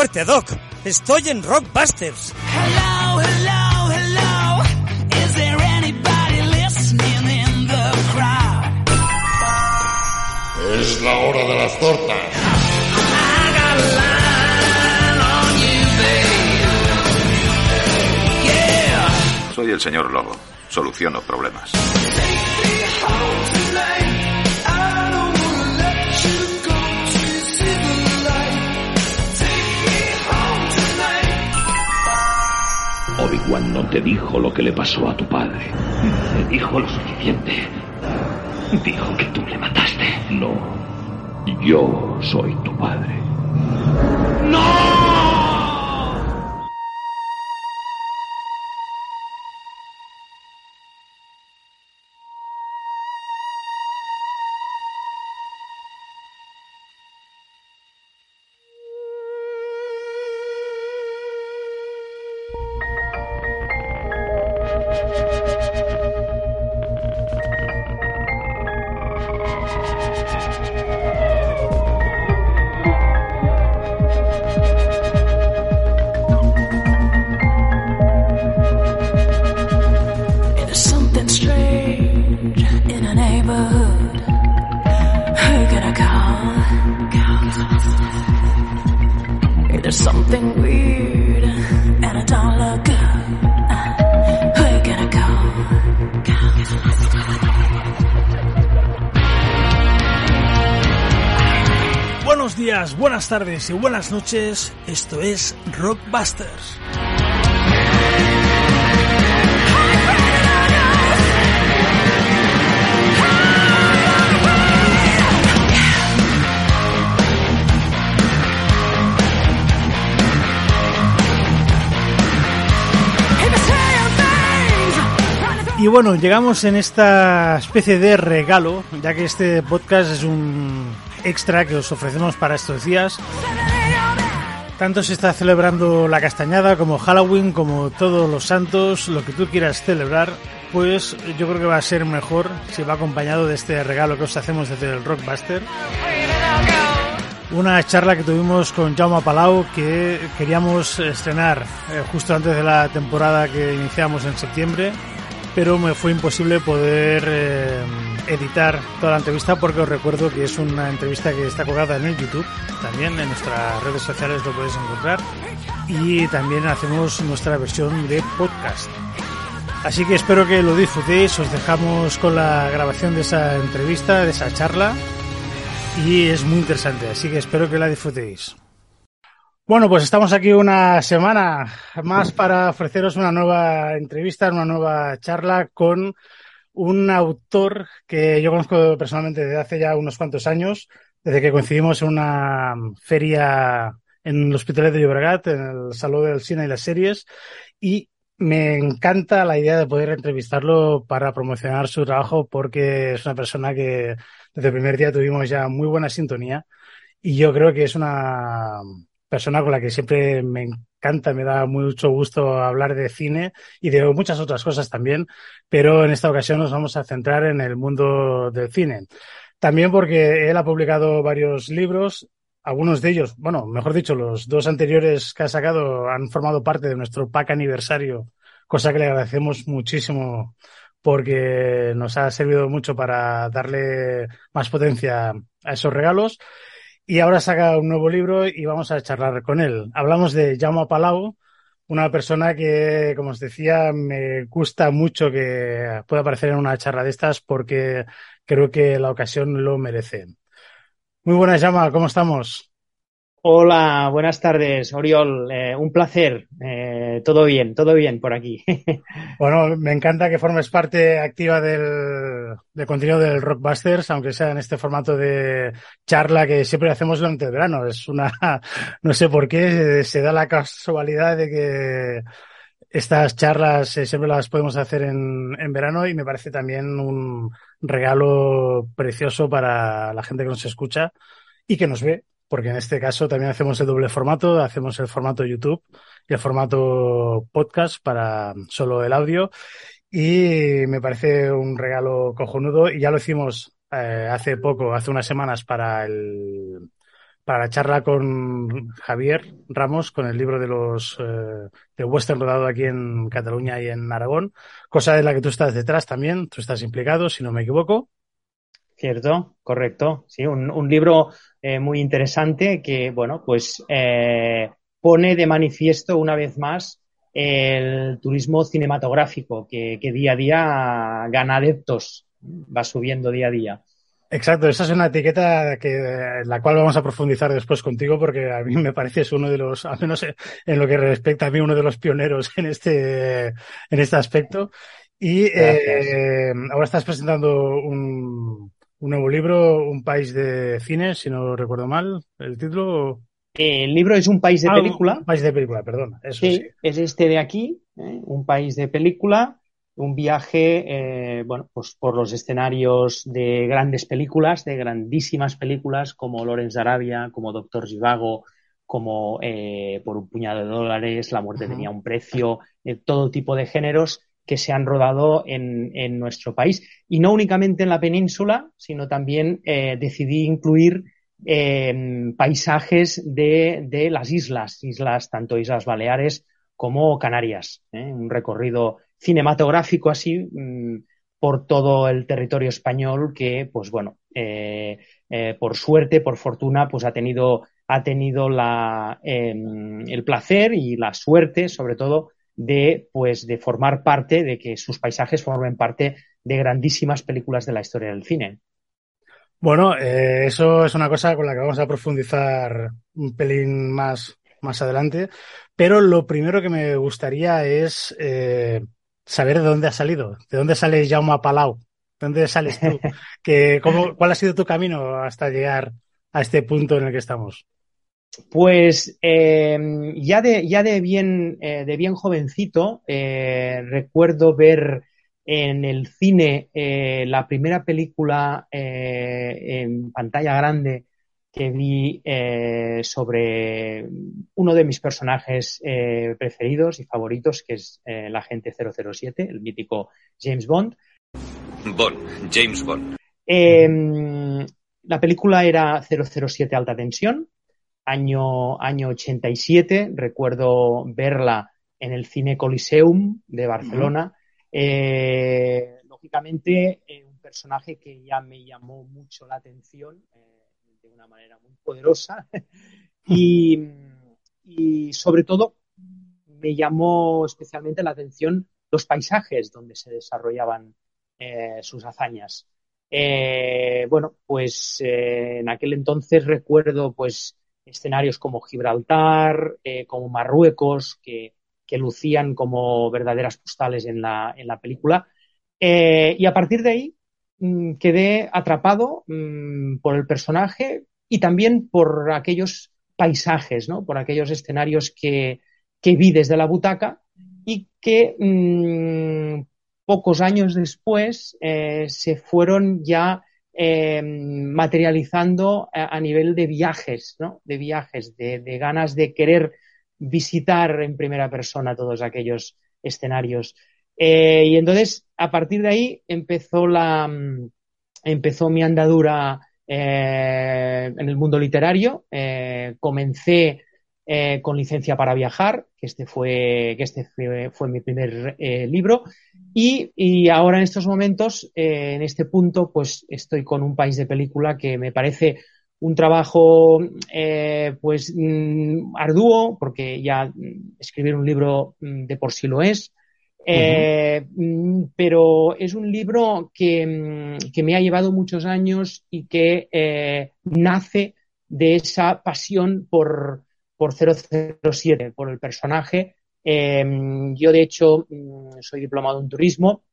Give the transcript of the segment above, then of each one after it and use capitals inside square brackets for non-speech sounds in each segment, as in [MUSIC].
¡Qué fuerte, Doc! Estoy en Rockbusters. Hello, hello, hello. Is there anybody listening in the crowd? Es la hora de las tortas. I got a line on you, babe. Yeah. Soy el señor Lobo. Soluciono problemas. No te dijo lo que le pasó a tu padre. Te dijo lo suficiente. Dijo que tú le mataste. No. Yo soy tu padre. Tardes y buenas noches. Esto es Rockbusters. Y bueno, llegamos en esta especie de regalo, ya que este podcast es un extra que os ofrecemos para estos días. Tanto se está celebrando la castañada como Halloween, como todos los santos, lo que tú quieras celebrar, pues yo creo que va a ser mejor si va acompañado de este regalo que os hacemos desde el Rockbuster. Una charla que tuvimos con Jaume Palau que queríamos estrenar eh, justo antes de la temporada que iniciamos en septiembre, pero me fue imposible poder eh, editar toda la entrevista porque os recuerdo que es una entrevista que está colgada en el YouTube, también en nuestras redes sociales lo podéis encontrar y también hacemos nuestra versión de podcast. Así que espero que lo disfrutéis, os dejamos con la grabación de esa entrevista, de esa charla y es muy interesante, así que espero que la disfrutéis. Bueno, pues estamos aquí una semana más para ofreceros una nueva entrevista, una nueva charla con un autor que yo conozco personalmente desde hace ya unos cuantos años, desde que coincidimos en una feria en el Hospitalet de Llobregat, en el Salón del Cine y las Series, y me encanta la idea de poder entrevistarlo para promocionar su trabajo porque es una persona que desde el primer día tuvimos ya muy buena sintonía y yo creo que es una persona con la que siempre me encanta, me da mucho gusto hablar de cine y de muchas otras cosas también, pero en esta ocasión nos vamos a centrar en el mundo del cine. También porque él ha publicado varios libros, algunos de ellos, bueno, mejor dicho, los dos anteriores que ha sacado han formado parte de nuestro pack aniversario, cosa que le agradecemos muchísimo porque nos ha servido mucho para darle más potencia a esos regalos. Y ahora saca un nuevo libro y vamos a charlar con él. Hablamos de Jaume Palau, una persona que, como os decía, me gusta mucho que pueda aparecer en una charla de estas porque creo que la ocasión lo merece. Muy buenas, Jaume, ¿cómo estamos? Hola, buenas tardes, Oriol. Eh, un placer. Eh, todo bien, todo bien por aquí. [LAUGHS] Bueno, me encanta que formes parte activa del, contenido del Rockbusters, aunque sea en este formato de charla que siempre hacemos durante el verano. Es una, [LAUGHS] no sé por qué, se da la casualidad de que estas charlas eh, siempre las podemos hacer en, en verano y me parece también un regalo precioso para la gente que nos escucha y que nos ve, porque en este caso también hacemos el doble formato, hacemos el formato YouTube y el formato podcast para solo el audio y me parece un regalo cojonudo y ya lo hicimos eh, hace poco, hace unas semanas para el para la charla con Javier Ramos con el libro de los eh, de western rodado aquí en Cataluña y en Aragón, cosa de la que tú estás detrás también, tú estás implicado, si no me equivoco. Cierto, correcto. Sí, un, un libro eh, muy interesante que, bueno, pues eh, pone de manifiesto una vez más el turismo cinematográfico que, que día a día gana adeptos, va subiendo día a día. Exacto, esa es una etiqueta que la cual vamos a profundizar después contigo porque a mí me parece es uno de los, al menos en lo que respecta a mí, uno de los pioneros en este, en este aspecto. Y eh, ahora estás presentando un, un nuevo libro, Un país de cine, si no recuerdo mal, el título. El libro es Un país de Ah, película. Un país de película, perdón, eso sí. Sí, es este de aquí, ¿eh? un país de película, un viaje, eh, bueno, pues por los escenarios de grandes películas, de grandísimas películas como de Arabia, como Doctor Zhivago, como eh, Por un puñado de dólares, La muerte tenía un precio, todo tipo de géneros que se han rodado en, en nuestro país. Y no únicamente en la península, sino también eh, decidí incluir eh, paisajes de, de las islas, islas, tanto Islas Baleares como Canarias. ¿eh? Un recorrido cinematográfico así mm, por todo el territorio español que, pues bueno, por suerte, por fortuna, pues ha tenido, ha tenido la, eh, el placer y la suerte, sobre todo, de, pues, de formar parte, de que sus paisajes formen parte de grandísimas películas de la historia del cine. Bueno, eh, eso es una cosa con la que vamos a profundizar un pelín más, más adelante. Pero lo primero que me gustaría es eh, saber de dónde has salido, de dónde sale Jaume Palau, de dónde sales tú, [LAUGHS] que, cómo, cuál ha sido tu camino hasta llegar a este punto en el que estamos. Pues eh, ya, de, ya de, bien, eh, de bien jovencito, eh, recuerdo ver en el cine eh, la primera película en pantalla grande que vi sobre uno de mis personajes preferidos y favoritos, que es el agente 007, el mítico James Bond. Bond, James Bond. Eh, la película era 007 Alta Tensión, año, año 87. Recuerdo verla en el Cine Coliseum de Barcelona. Eh, lógicamente, eh, un personaje que ya me llamó mucho la atención eh, de una manera muy poderosa [LAUGHS] y, y, sobre todo me llamó especialmente la atención los paisajes donde se desarrollaban sus hazañas. Bueno, pues en aquel entonces recuerdo pues escenarios como Gibraltar, eh, como Marruecos, que, que, lucían como verdaderas postales en la, en la película. Eh, y a partir de ahí mmm, quedé atrapado mmm, por el personaje y también por aquellos paisajes, ¿no? por aquellos escenarios que, que vi desde la butaca y que mmm, pocos años después eh, se fueron ya eh, materializando a, nivel de viajes. De viajes, de, ganas de querer visitar en primera persona todos aquellos escenarios. Eh, y entonces, a partir de ahí, empezó la empezó mi andadura eh, en el mundo literario. Eh, comencé eh, con licencia para viajar, que este fue, que este fue, fue mi primer eh, libro. Y, y, ahora en estos momentos, eh, en este punto, pues estoy con un país de película que me parece un trabajo pues mmm, arduo, porque ya escribir un libro mmm, de por sí lo es. Uh -huh. pero es un libro que, que, me ha llevado muchos años y que nace de esa pasión por, por 007, por el personaje. Eh, yo, de hecho, mm, soy diplomado en turismo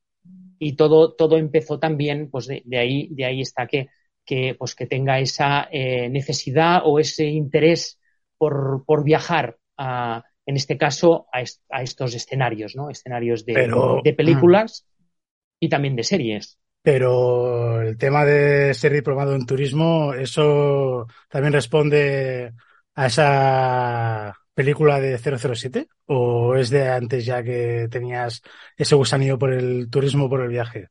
y todo, todo empezó también, pues de, de ahí, de ahí está que, que, pues que tenga esa eh, necesidad o ese interés por, por viajar a, en este caso, a, est a estos escenarios, ¿no? Escenarios de, Pero, de películas mm. y también de series. Pero el tema de ser diplomado en turismo, eso también responde a esa película de 007? ¿O es de antes ya que tenías ese gusanillo por el turismo, por el viaje?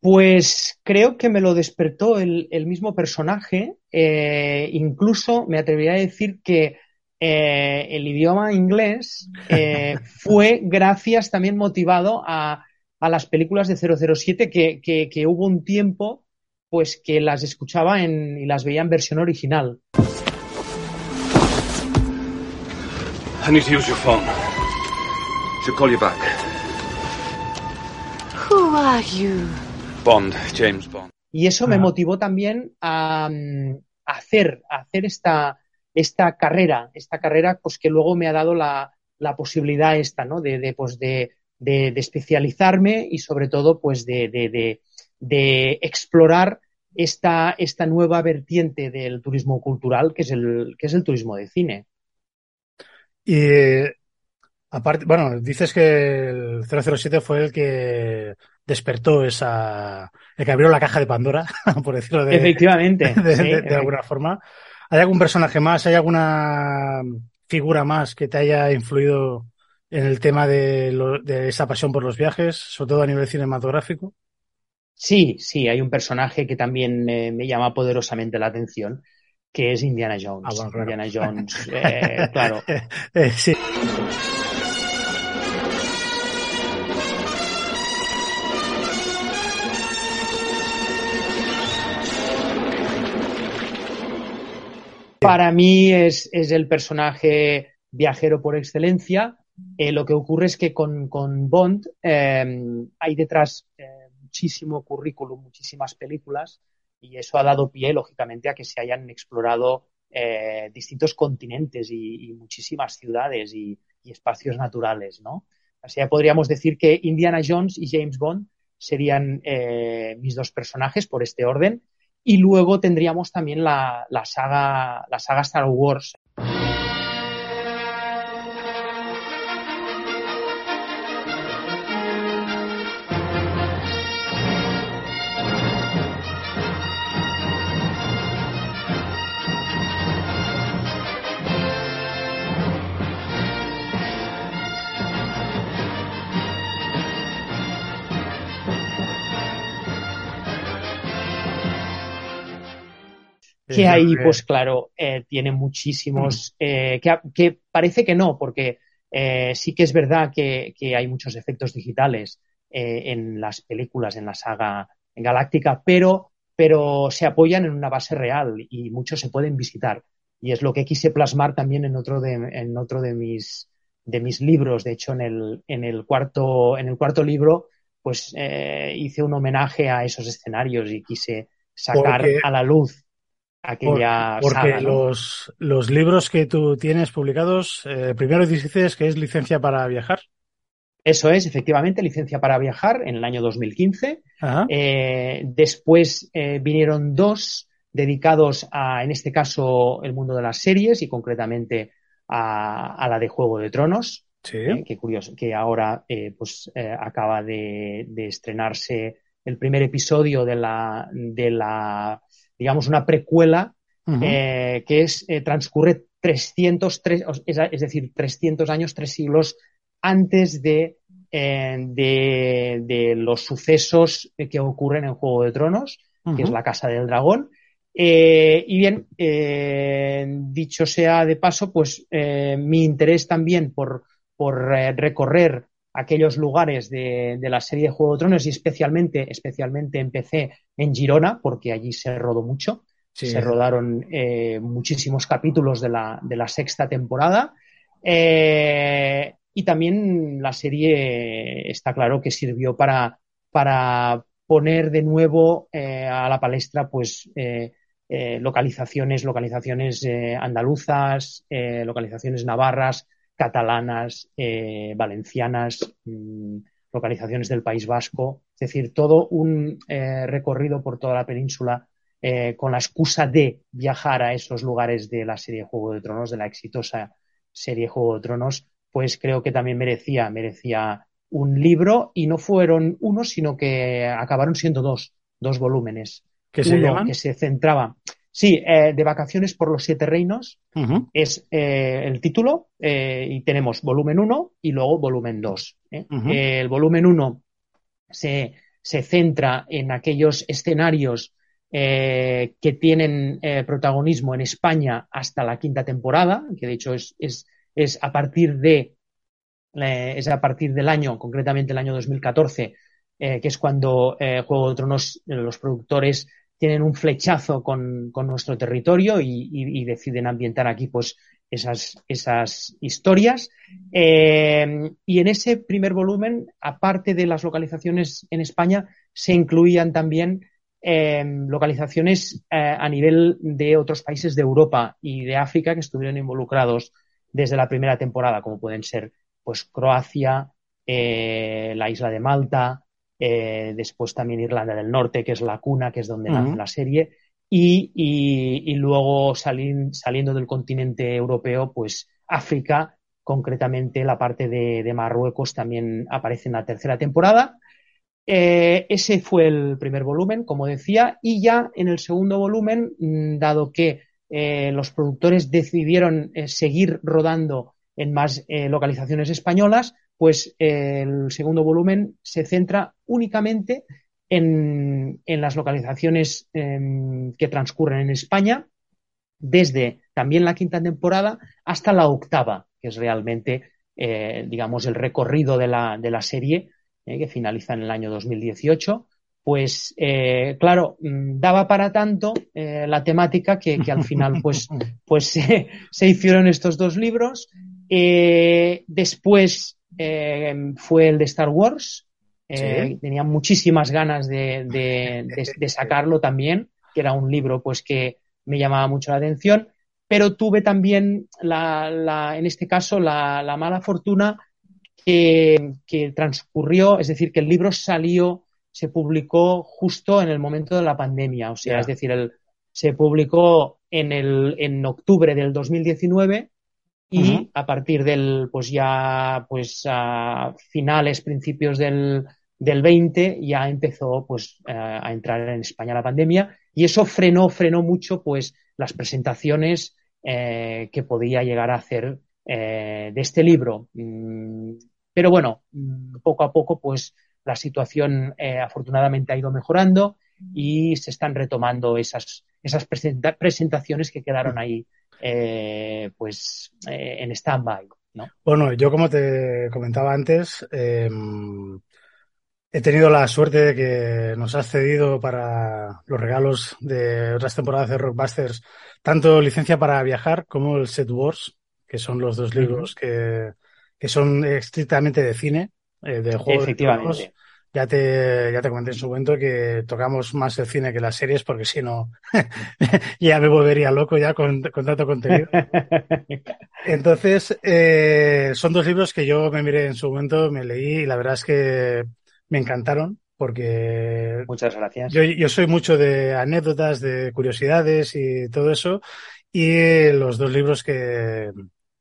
Pues creo que me lo despertó el, el mismo personaje. eh, incluso me atrevería a decir que eh, el idioma inglés eh, [LAUGHS] fue gracias también motivado a, a las películas de 007 que, que, que hubo un tiempo pues que las escuchaba en, y las veía en versión original. I need to use your phone to call you back. Who are you? Bond, James Bond. Y eso me motivó también a, mm, a hacer, a hacer esta, esta carrera, esta carrera pues que luego me ha dado la, la posibilidad esta, ¿no? De, de, pues de, de, de especializarme y sobre todo pues de, de, de, de explorar esta, esta nueva vertiente del turismo cultural que es el, que es el turismo de cine. Y aparte, bueno, dices que el 007 fue el que despertó esa, el que abrió la caja de Pandora, [LAUGHS] por decirlo de, Efectivamente. de, sí, de- de alguna forma. ¿Hay algún personaje más? ¿Hay alguna figura más que te haya influido en el tema de, lo- de esa pasión por los viajes, sobre todo a nivel cinematográfico? Sí, sí, hay un personaje que también eh, me llama poderosamente la atención, que es Indiana Jones. Ah, bueno, claro. Indiana Jones, [LAUGHS] eh, claro. [LAUGHS] Eh, sí. Para mí es, es el personaje viajero por excelencia. Eh, lo que ocurre es que con, con Bond eh, hay detrás eh, muchísimo currículum, muchísimas películas, y eso ha dado pie, lógicamente, a que se hayan explorado eh, distintos continentes y, muchísimas ciudades y, espacios naturales, ¿no? Así que podríamos decir que Indiana Jones y James Bond serían eh, mis dos personajes por este orden. Y luego tendríamos también la saga, la saga Star Wars. Que ahí, pues claro, eh, tiene muchísimos, eh, que, que parece que no, porque eh, sí que es verdad que, que hay muchos efectos digitales en las películas, en la saga galáctica, pero, pero se apoyan en una base real y muchos se pueden visitar. Y es lo que quise plasmar también en otro de, en otro de mis de mis libros. De hecho, en el, en el cuarto, en el cuarto libro, pues eh, hice un homenaje a esos escenarios y quise sacar Porque- a la luz Por- aquella porque saga, ¿no? los, los libros que tú tienes publicados, eh, primero dices que es licencia para viajar. Eso es, efectivamente, licencia para viajar en el año 2015. Ajá. Eh, después eh, vinieron dos dedicados a, en este caso, el mundo de las series y concretamente a, a la de Juego de Tronos. Sí. eh, que curioso, que ahora eh, pues acaba de, de estrenarse el primer episodio de la, de la digamos, una precuela eh, que es, eh, transcurre 300, tres- es, es decir, 300 años, tres siglos antes de, eh, de, de los sucesos que ocurren en Juego de Tronos, que es la Casa del Dragón. Y bien, dicho sea de paso, pues mi interés también por, por recorrer aquellos lugares de, de la serie de Juego de Tronos y especialmente, especialmente empecé en Girona, porque allí se rodó mucho. Sí. Se rodaron eh, muchísimos capítulos de la, de la sexta temporada. Eh, y también la serie está claro que sirvió para, para poner de nuevo eh, a la palestra pues localizaciones, localizaciones andaluzas, localizaciones navarras, catalanas, eh, valencianas, mm, localizaciones del País Vasco, es decir, todo un eh, recorrido por toda la península eh, con la excusa de viajar a esos lugares de la serie Juego de Tronos, de la exitosa serie Juego de Tronos, pues creo que también merecía, merecía un libro y no fueron uno, sino que acabaron siendo dos, dos volúmenes. ¿Qué se Uno llaman? que se centraba, sí, eh, de vacaciones por los siete reinos es eh, el título eh, y tenemos volumen 1 y luego volumen 2. ¿eh? Ujú. El volumen 1 se, se centra en aquellos escenarios eh, que tienen protagonismo en España hasta la quinta temporada, que de hecho es, es, es a partir de es a partir del año, concretamente el año 2014, eh, que es cuando Juego de Tronos, los productores tienen un flechazo con, con nuestro territorio y, deciden ambientar aquí pues esas, esas historias. Eh, y en ese primer volumen, aparte de las localizaciones en España, se incluían también eh, localizaciones eh, a nivel de otros países de Europa y de África que estuvieron involucrados desde la primera temporada, como pueden ser pues Croacia, la isla de Malta, eh, después también Irlanda del Norte, que es la cuna, que es donde nace la serie, y, y- y luego salin- saliendo del continente europeo, pues África, concretamente la parte de, de Marruecos, también aparece en la tercera temporada. Eh, ese fue el primer volumen, como decía, y ya en el segundo volumen, mm, dado que eh, los productores decidieron eh, seguir rodando en más localizaciones españolas, pues el segundo volumen se centra únicamente en, en las localizaciones em, que transcurren en España, desde también la quinta temporada hasta la octava, que es realmente, eh, digamos, el recorrido de la, de la serie, eh, que finaliza en el año 2018. Pues, eh, claro, mm, daba para tanto la temática que, que al final, [LAUGHS] pues, pues [LAUGHS] se, hicieron estos dos libros. Después eh, fue el de Star Wars. Eh, Sí. Tenía muchísimas ganas de, de- [LAUGHS] de- de sacarlo también, que era un libro pues que me llamaba mucho la atención. Pero tuve también, la, la- en este caso, la, la mala fortuna que, que transcurrió, es decir, que el libro salió, se publicó justo en el momento de la pandemia. O sea, es decir, el, se publicó en, el, en octubre del 2019 y a partir del, pues ya, pues a finales, principios del, del 20 ya empezó pues eh, a entrar en España la pandemia. Y eso frenó, frenó mucho pues las presentaciones eh, que podía llegar a hacer eh, de este libro. Mm, pero bueno, mm, poco a poco pues la situación eh, afortunadamente ha ido mejorando y se están retomando esas, esas presenta- presentaciones que quedaron ahí eh, pues eh, en stand-by. ¿no? Bueno, yo como te comentaba antes, eh, he tenido la suerte de que nos has cedido para los regalos de otras temporadas de Rockbusters, tanto licencia para viajar como el Set Wars, que son los dos libros que, que son estrictamente de cine, eh, de juegos de. Efectivamente. Ya te, ya te comenté en su momento que tocamos más el cine que las series, porque si no, [LAUGHS] ya me volvería loco ya con, con tanto contenido. [LAUGHS] Entonces, eh, son dos libros que yo me miré en su momento, me leí y la verdad es que me encantaron porque Muchas gracias. yo, yo soy mucho de anécdotas, de curiosidades y todo eso y los dos libros que,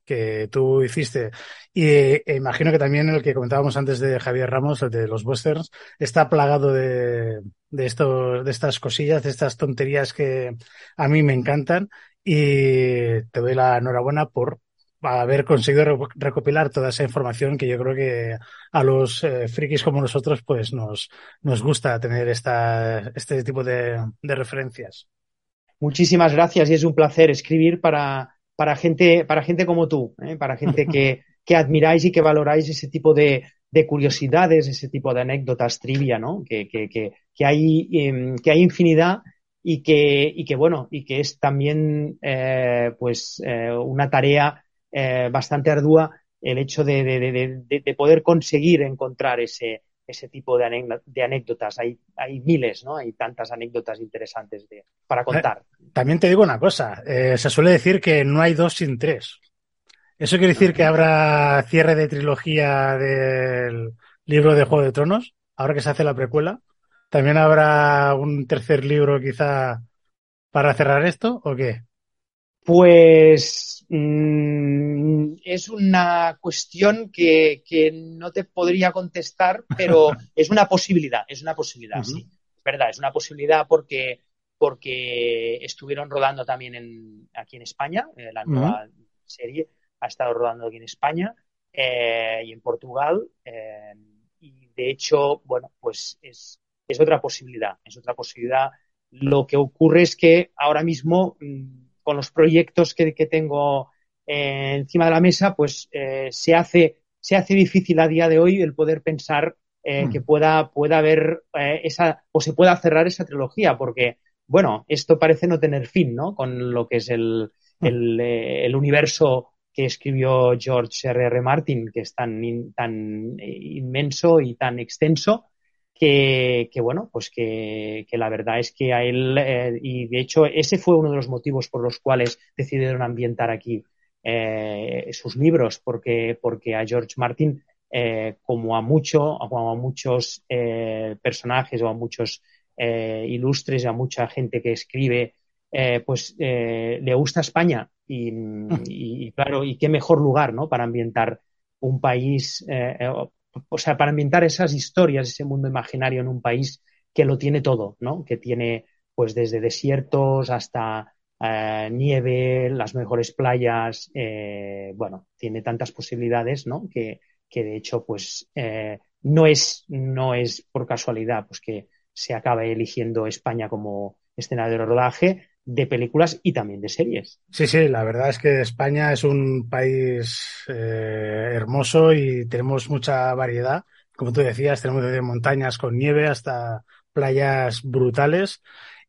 que tú hiciste y eh, imagino que también el que comentábamos antes de Javier Ramos, el de los westerns, está plagado de, de, esto, de estas cosillas, de estas tonterías que a mí me encantan y te doy la enhorabuena por haber conseguido re- recopilar toda esa información que yo creo que a los eh, frikis como nosotros pues nos, nos gusta tener esta, este tipo de, de referencias. Muchísimas gracias y es un placer escribir para, para gente, para gente como tú, ¿eh? para gente que, [LAUGHS] que admiráis y que valoráis ese tipo de, de curiosidades, ese tipo de anécdotas trivia, ¿no? Que, que, que, que hay, em, que hay infinidad y que, y que bueno, y que es también eh, pues eh, una tarea eh, bastante ardua el hecho de poder conseguir encontrar ese, ese tipo de, anécdot- de anécdotas. Hay, hay miles, ¿no? Hay tantas anécdotas interesantes de, para contar. También te digo una cosa, eh, se suele decir que no hay dos sin tres. ¿Eso quiere decir que habrá cierre de trilogía del libro de Juego de Tronos? Ahora que se hace la precuela. ¿También habrá un tercer libro quizá para cerrar esto o qué? Pues mm, es una cuestión que, que no te podría contestar, pero [LAUGHS] es una posibilidad, es una posibilidad, sí. Es verdad, es una posibilidad porque, porque estuvieron rodando también en, aquí en España, eh, la nueva serie ha estado rodando aquí en España eh, y en Portugal. eh, y de hecho, bueno, pues es es otra posibilidad, es otra posibilidad. Lo que ocurre es que ahora mismo, mm, con los proyectos que, que tengo eh, encima de la mesa, pues eh, se hace se hace difícil a día de hoy el poder pensar eh, Mm. que pueda pueda haber eh, esa o se pueda cerrar esa trilogía, porque bueno, esto parece no tener fin, ¿no? Con lo que es el Mm. el, el universo que escribió George R. R. Martin, que es tan, in- tan inmenso y tan extenso, que, que, bueno, pues que, que la verdad es que a él, eh, y de hecho ese fue uno de los motivos por los cuales decidieron ambientar aquí eh, sus libros, porque, porque a George Martin, eh, como a mucho, como a muchos personajes o a muchos ilustres, a mucha gente que escribe, pues le gusta España y, y- y, claro, y qué mejor lugar, ¿no? Para ambientar un país, eh, o, sea, para ambientar esas historias, ese mundo imaginario en un país que lo tiene todo, ¿no? Que tiene, pues, desde desiertos hasta eh, nieve, las mejores playas, eh, bueno, tiene tantas posibilidades, ¿no? Que, que de hecho, pues, eh, no es, no es por casualidad, pues que se acabe eligiendo España como escenario de rodaje de películas y también de series. Sí, sí, la verdad es que España es un país eh, hermoso y tenemos mucha variedad. Como tú decías, tenemos desde montañas con nieve hasta playas brutales.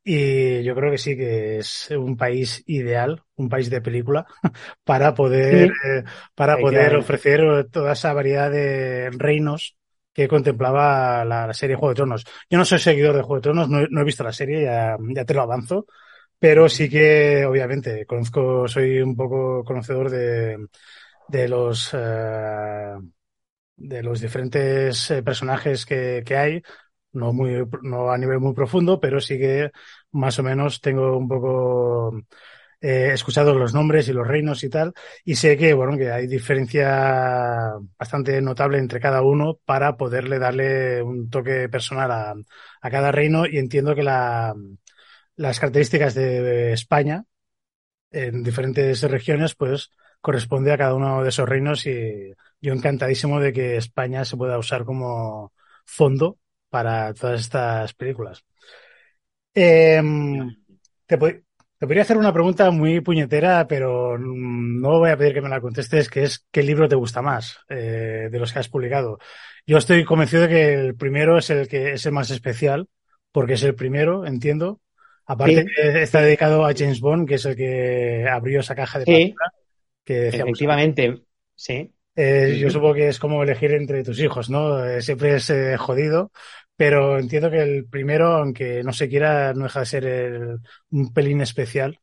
Y yo creo que sí que es un país ideal, un país de película, [LAUGHS] para poder, Sí. eh, para poder ofrecer toda esa variedad de reinos que contemplaba la, serie Juego de Tronos. Yo no soy seguidor de Juego de Tronos, no, he- no he visto la serie, ya, ya te lo avanzo, pero sí que, obviamente, conozco, soy un poco conocedor de, de los, eh, de los diferentes eh, personajes que, que hay, no muy, no a nivel muy profundo, pero sí que más o menos tengo un poco eh, escuchado los nombres y los reinos y tal, y sé que, bueno, que hay diferencia bastante notable entre cada uno para poderle darle un toque personal a, a cada reino, y entiendo que la, las características de España en diferentes regiones, pues corresponde a cada uno de esos reinos y yo encantadísimo de que España se pueda usar como fondo para todas estas películas. Eh, te, te podría hacer una pregunta muy puñetera, pero no voy a pedir que me la contestes, que es ¿qué libro te gusta más eh, de los que has publicado? Yo estoy convencido de que el primero es el que es el más especial, porque es el primero, entiendo. Aparte, Sí. está dedicado a James Bond, que es el que abrió esa caja de Sí, Pandora, que decíamos efectivamente, sí. eh, yo supongo que es como elegir entre tus hijos, ¿no? Eh, siempre es eh, jodido, pero entiendo que el primero, aunque no se quiera, no deja de ser el- un pelín especial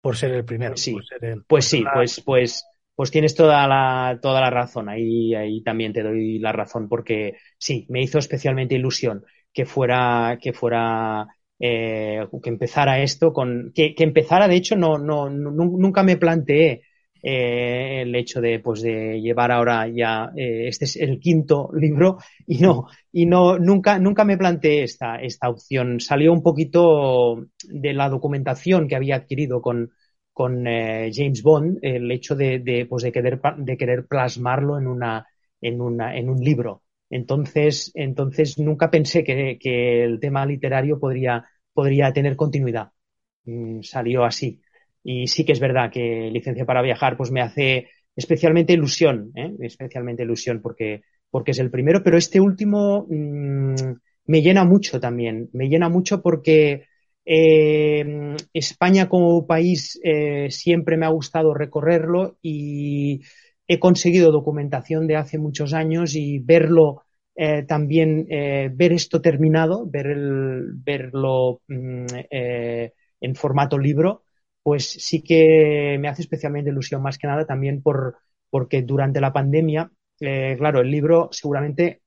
por ser el primero. Pues sí. por ser el- Pues sí, la- pues, pues, pues tienes toda la, toda la razón. Ahí, ahí también te doy la razón, porque sí, me hizo especialmente ilusión que fuera, que fuera, eh, que empezara esto con, que, que empezara, de hecho, no, no, nu- nunca me planteé eh, el hecho de, pues, de llevar ahora ya, eh, este es el quinto libro y no, y no, nunca, nunca me planteé esta, esta opción. Salió un poquito de la documentación que había adquirido con, con James Bond, el hecho de, de, pues de, querer, de querer plasmarlo en, una, en, una, en un libro. Entonces, entonces nunca pensé que, el tema literario podría, podría tener continuidad. Mm, salió así. Y sí que es verdad que Licencia para Viajar pues me hace especialmente ilusión, ¿eh? especialmente ilusión porque, porque es el primero, pero este último mm, me llena mucho también, me llena mucho porque eh, España como país eh, siempre me ha gustado recorrerlo y he conseguido documentación de hace muchos años y verlo eh, también, eh, ver esto terminado, ver el, verlo mm, eh, en formato libro, pues sí que me hace especialmente ilusión, más que nada también por, porque durante la pandemia, eh, claro, el libro seguramente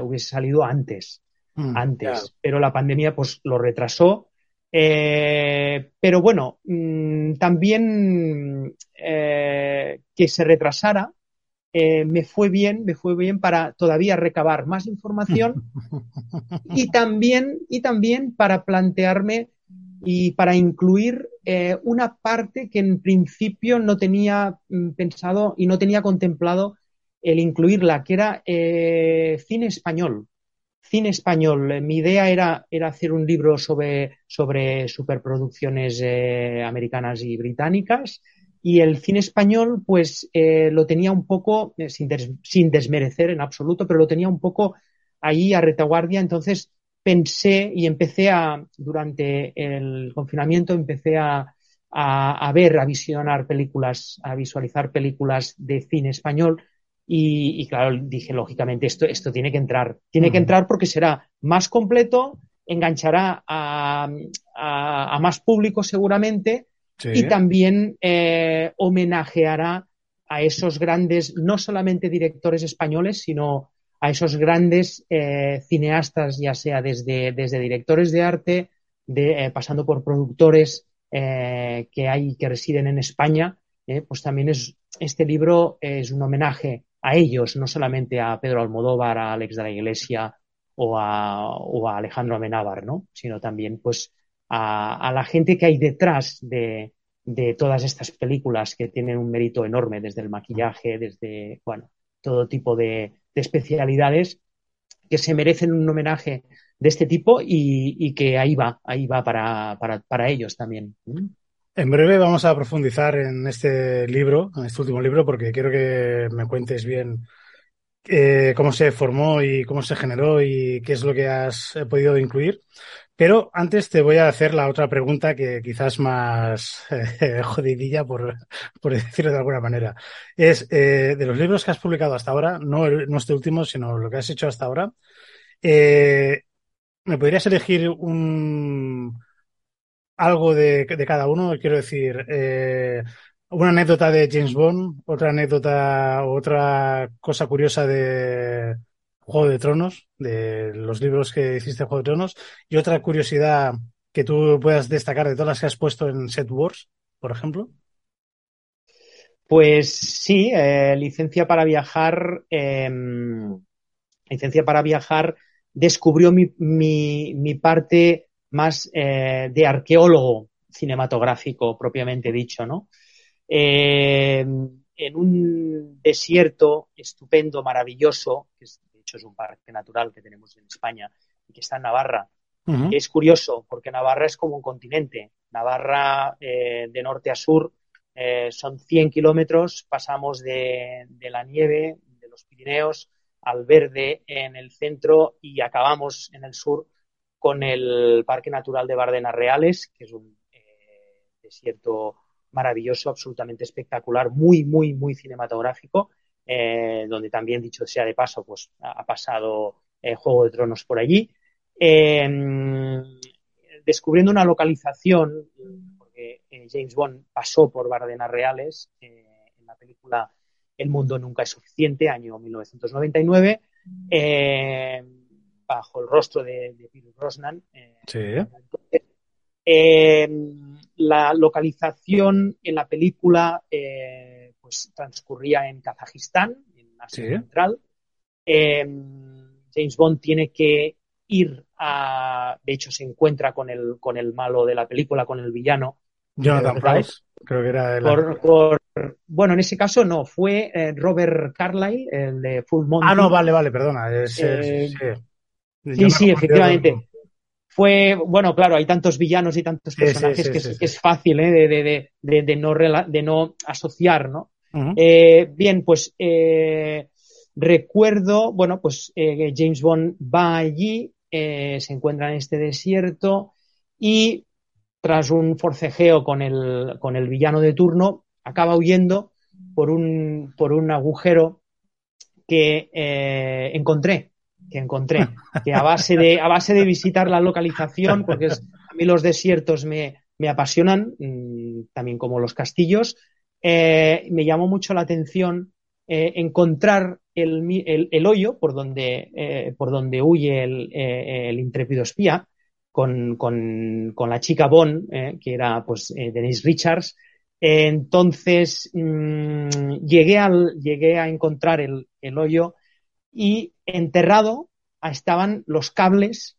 hubiese salido antes, Mm, antes, claro. pero la pandemia pues lo retrasó. Eh, pero bueno, mm, también eh, que se retrasara eh, me fue bien, me fue bien para todavía recabar más información y [LAUGHS] también, y también para plantearme y para incluir una parte que en principio no tenía mm, pensado y no tenía contemplado el incluirla, que era cine español. Cine español. Eh, Mi idea era, hacer un libro sobre, superproducciones eh, americanas y británicas. Y el cine español, pues eh, lo tenía un poco, sin, des- sin desmerecer en absoluto, pero lo tenía un poco ahí a retaguardia. Entonces pensé y empecé a, durante el confinamiento, empecé a ver, a visionar películas, a visualizar películas de cine español. Y, y claro, dije, lógicamente, esto, esto tiene que entrar. Tiene que entrar porque será más completo, enganchará a, a- a más público seguramente Sí. y también eh, homenajeará a esos grandes, no solamente directores españoles, sino a esos grandes eh, cineastas, ya sea desde, desde directores de arte, de, eh, pasando por productores eh, que hay que residen en España, eh, pues también es este libro es un homenaje a ellos, no solamente a Pedro Almodóvar, a Alex de la Iglesia o a, o a Alejandro Amenábar, ¿no? sino también pues a, la gente que hay detrás de, de todas estas películas que tienen un mérito enorme, desde el maquillaje, desde, bueno, todo tipo de, de especialidades que se merecen un homenaje de este tipo y, y que ahí va, ahí va para, para, para ellos también. En breve vamos a profundizar en este libro, en este último libro, porque quiero que me cuentes bien eh, cómo se formó y cómo se generó y qué es lo que has podido incluir. Pero antes te voy a hacer la otra pregunta que quizás más eh, [LAUGHS] jodidilla, por, por decirlo de alguna manera. Es, eh, de los libros que has publicado hasta ahora, no, el- no este último, sino lo que has hecho hasta ahora, eh, ¿me podrías elegir un algo de, cada uno? Quiero decir, eh, una anécdota de James Bond, otra anécdota, otra cosa curiosa de Juego de Tronos, de los libros que hiciste Juego de Tronos, y otra curiosidad que tú puedas destacar de todas las que has puesto en Set Wars, por ejemplo. Pues sí, eh, licencia para viajar, eh, licencia para viajar descubrió mi, mi, mi parte más eh, de arqueólogo cinematográfico propiamente dicho, ¿no? Eh, en un desierto estupendo, maravilloso, que es, de hecho es un parque natural que tenemos en España y que está en Navarra. Es curioso porque Navarra es como un continente. Navarra eh, de norte a sur eh, son 100 kilómetros, pasamos de, de la nieve, de los Pirineos, al verde en el centro y acabamos en el sur con el Parque Natural de Bardenas Reales, que es un eh, desierto maravilloso, absolutamente espectacular, muy, muy, muy cinematográfico, eh, donde también, dicho sea de paso, pues ha pasado eh, Juego de Tronos por allí. Eh, descubriendo una localización, porque James Bond pasó por Bardenas Reales en la película El mundo nunca es suficiente, año 1999, eh, bajo el rostro de, de Pierce Brosnan. eh, Sí. eh, la localización en la película eh, pues transcurría en Kazajistán, en Asia Sí. Central. Eh, James Bond tiene que ir a, de hecho se encuentra con el, con el malo de la película, con el villano. Jonathan Price, creo que era el Por, por- bueno, en ese caso no, fue eh, Robert Carlyle, el de Full Monty. Ah, no, vale, vale, perdona. Es, Eh, es- sí. Sí, sí, efectivamente. Fue, bueno, claro, hay tantos villanos y tantos Sí, sí, personajes sí, que, es, que es fácil ¿eh? de, de- de- de- no rela- de no asociar, ¿no? Eh, bien, pues eh, recuerdo, bueno, pues eh, James Bond va allí, eh, se encuentra en este desierto y tras un forcejeo con el, con el villano de turno, acaba huyendo por un, por un agujero que eh, encontré, que encontré, que a base de, a base de visitar la localización, porque es- a mí los desiertos me, me apasionan, mm, también como los castillos, eh, me llamó mucho la atención eh, encontrar el, el- el hoyo por donde, eh, por donde huye el, el intrépido espía con, con- con la chica Bond, que era pues Denise Richards. Entonces mm, llegué, al, llegué a encontrar el hoyo y enterrado estaban los cables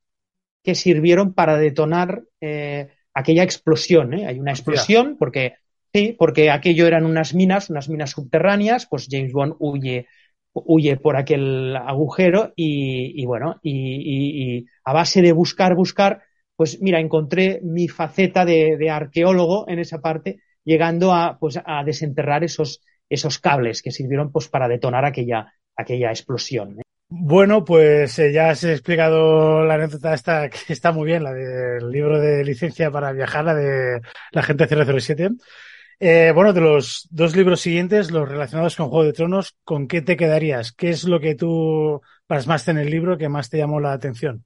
que sirvieron para detonar eh, aquella explosión. ¿eh? Hay una explosión porque sí, porque aquello eran unas minas, unas minas subterráneas, pues James Bond huye huye por aquel agujero y, y bueno, y, y- y a base de buscar, buscar, pues mira, encontré mi faceta de, de arqueólogo en esa parte, llegando a, pues, a desenterrar esos, esos cables que sirvieron pues, para detonar aquella, aquella explosión. ¿eh? Bueno, pues eh, ya has explicado la anécdota esta, [LAUGHS] que está muy bien, la del libro de licencia para viajar, la de la gente 007. Eh, bueno, de los dos libros siguientes, los relacionados con Juego de Tronos, ¿con qué te quedarías? ¿Qué es lo que tú plasmaste en el libro que más te llamó la atención?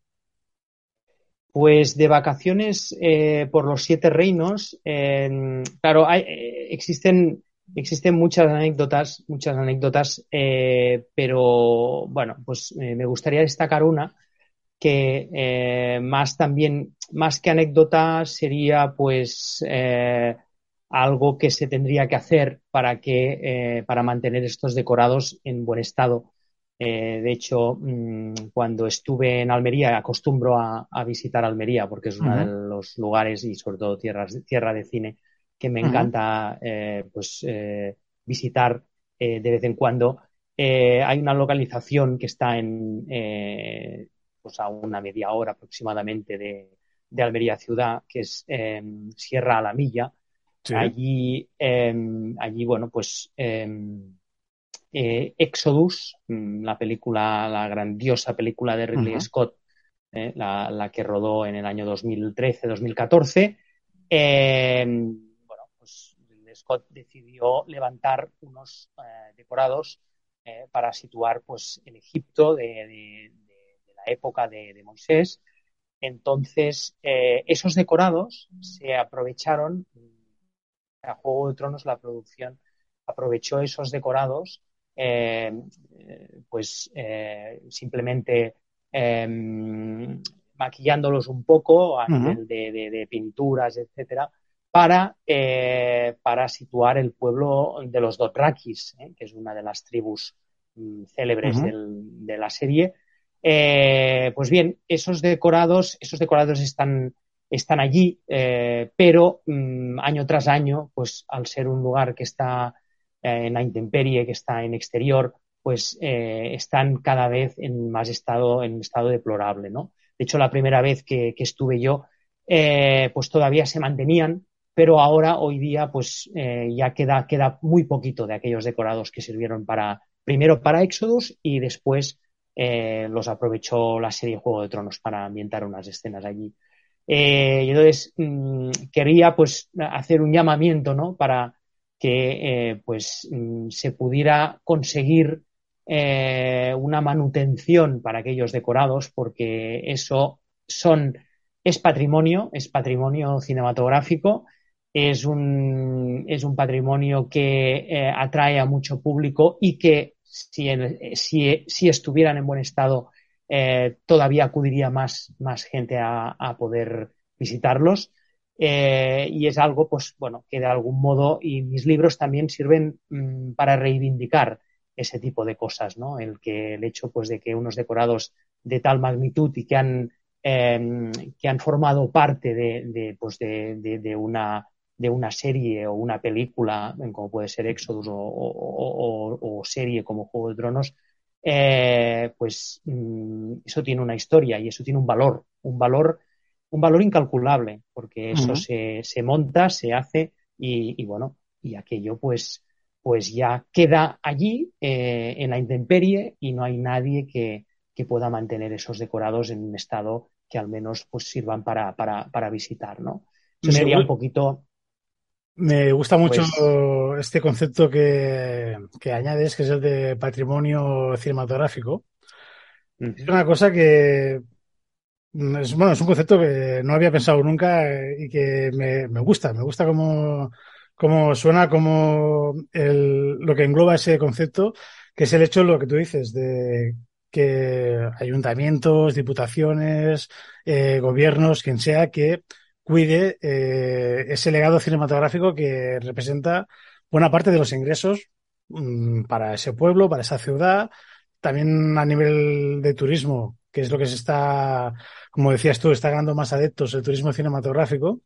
Pues de vacaciones eh, por los siete reinos, claro, hay, existen, existen muchas anécdotas, muchas anécdotas, eh, pero bueno, pues eh, me gustaría destacar una que eh, más también, más que anécdota, sería pues algo que se tendría que hacer para que, para mantener estos decorados en buen estado. De hecho, mm, cuando estuve en Almería, acostumbro a, a visitar Almería porque es uno de los lugares y sobre todo tierras, tierra de cine que me encanta eh, pues, eh, visitar eh, de vez en cuando. Hay una localización que está en, pues a una media hora aproximadamente de, de Almería ciudad, que es eh, Sierra Alamilla. Sí. Allí, eh, allí, bueno, pues eh, eh, Exodus, mm, la película, la grandiosa película de Ridley. Scott, la, la que rodó en el año 2013-2014. Eh, bueno, pues Ridley Scott decidió levantar unos eh, decorados eh, para situar pues el Egipto de, de- de- de la época de, Moisés. Entonces, eh, esos decorados se aprovecharon, a Juego de Tronos la producción aprovechó esos decorados, pues simplemente eh, maquillándolos un poco a nivel de pinturas, etcétera, para, eh, para situar el pueblo de los Dothrakis, ¿eh? que es una de las tribus mm, célebres del- de la serie. Eh, pues bien, esos decorados, esos decorados están, están allí, eh, pero mm, año tras año, pues al ser un lugar que está en la intemperie, que está en exterior, pues están cada vez en más estado, en estado deplorable, ¿no? De hecho, la primera vez que, que estuve yo, pues todavía se mantenían, pero ahora, hoy día, pues eh, ya queda, queda muy poquito de aquellos decorados que sirvieron para, primero para Exodus y después eh, los aprovechó la serie Juego de Tronos para ambientar unas escenas allí. Eh, y entonces mm, quería pues hacer un llamamiento, ¿no? Para que pues mm, se pudiera conseguir una manutención para aquellos decorados, porque eso son, es patrimonio, es patrimonio cinematográfico, es un, es un patrimonio que eh, atrae a mucho público y que si, en- si, si estuvieran en buen estado eh, todavía acudiría más, más gente a, a poder visitarlos. Eh, y es algo, pues bueno, que de algún modo, y mis libros también sirven mm, para reivindicar ese tipo de cosas, ¿no? El que el hecho, pues, de que unos decorados de tal magnitud y que han, eh, que han formado parte de, pues, de, de una de una serie o una película, como puede ser Exodus o, o- o- o serie como Juego de Tronos, eh, pues mm, eso tiene una historia y eso tiene un valor, un valor, un valor incalculable, porque eso se, se monta, se hace y, y bueno, y aquello pues, pues ya queda allí eh, en la intemperie y no hay nadie que, que pueda mantener esos decorados en un estado que al menos pues sirvan para, para, para visitar, ¿no? Eso sería un poquito Me gusta mucho Pues- este concepto que, que añades, que es el de patrimonio cinematográfico. Es una cosa que mm, es, bueno, es un concepto que no había pensado nunca y que me, me gusta. Me gusta cómo, cómo suena, cómo el, lo que engloba ese concepto, que es el hecho de lo que tú dices, de que ayuntamientos, diputaciones, eh, gobiernos, quien sea, que cuide eh, ese legado cinematográfico que representa buena parte de los ingresos mm, para ese pueblo, para esa ciudad, también a nivel de turismo, que es lo que se está, como decías tú, está ganando más adeptos el turismo cinematográfico.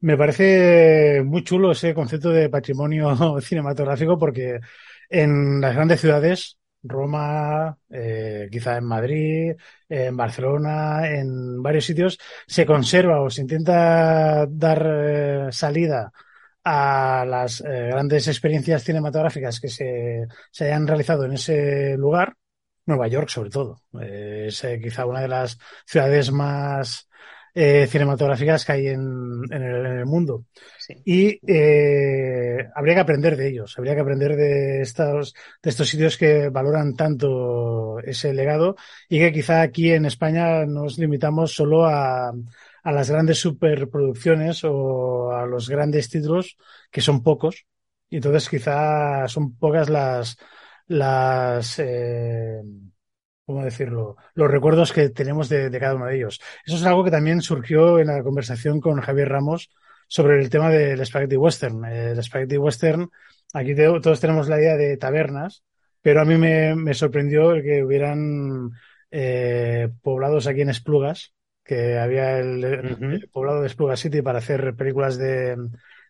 Me parece muy chulo ese concepto de patrimonio [LAUGHS] cinematográfico porque en las grandes ciudades Roma, eh, quizá en Madrid, en Barcelona, en varios sitios, se conserva o se intenta dar eh, salida a las eh, grandes experiencias cinematográficas que se, se hayan realizado en ese lugar, Nueva York sobre todo. Eh, es quizá una de las ciudades más eh, cinematográficas que hay en, en, el, en el, mundo. Sí. Y eh, habría que aprender de ellos, habría que aprender de estos, de estos sitios que valoran tanto ese legado y que quizá aquí en España nos limitamos solo a, a las grandes superproducciones o a los grandes títulos, que son pocos. Y entonces quizá son pocas las, las eh, ¿cómo decirlo? Los recuerdos que tenemos de, de, cada uno de ellos. Eso es algo que también surgió en la conversación con Javier Ramos sobre el tema del Spaghetti Western. El Spaghetti Western, aquí te, todos tenemos la idea de tabernas, pero a mí me, me sorprendió que hubieran eh, poblados aquí en Esplugas, que había el, uh -huh. el, poblado de Esplugas City para hacer películas de,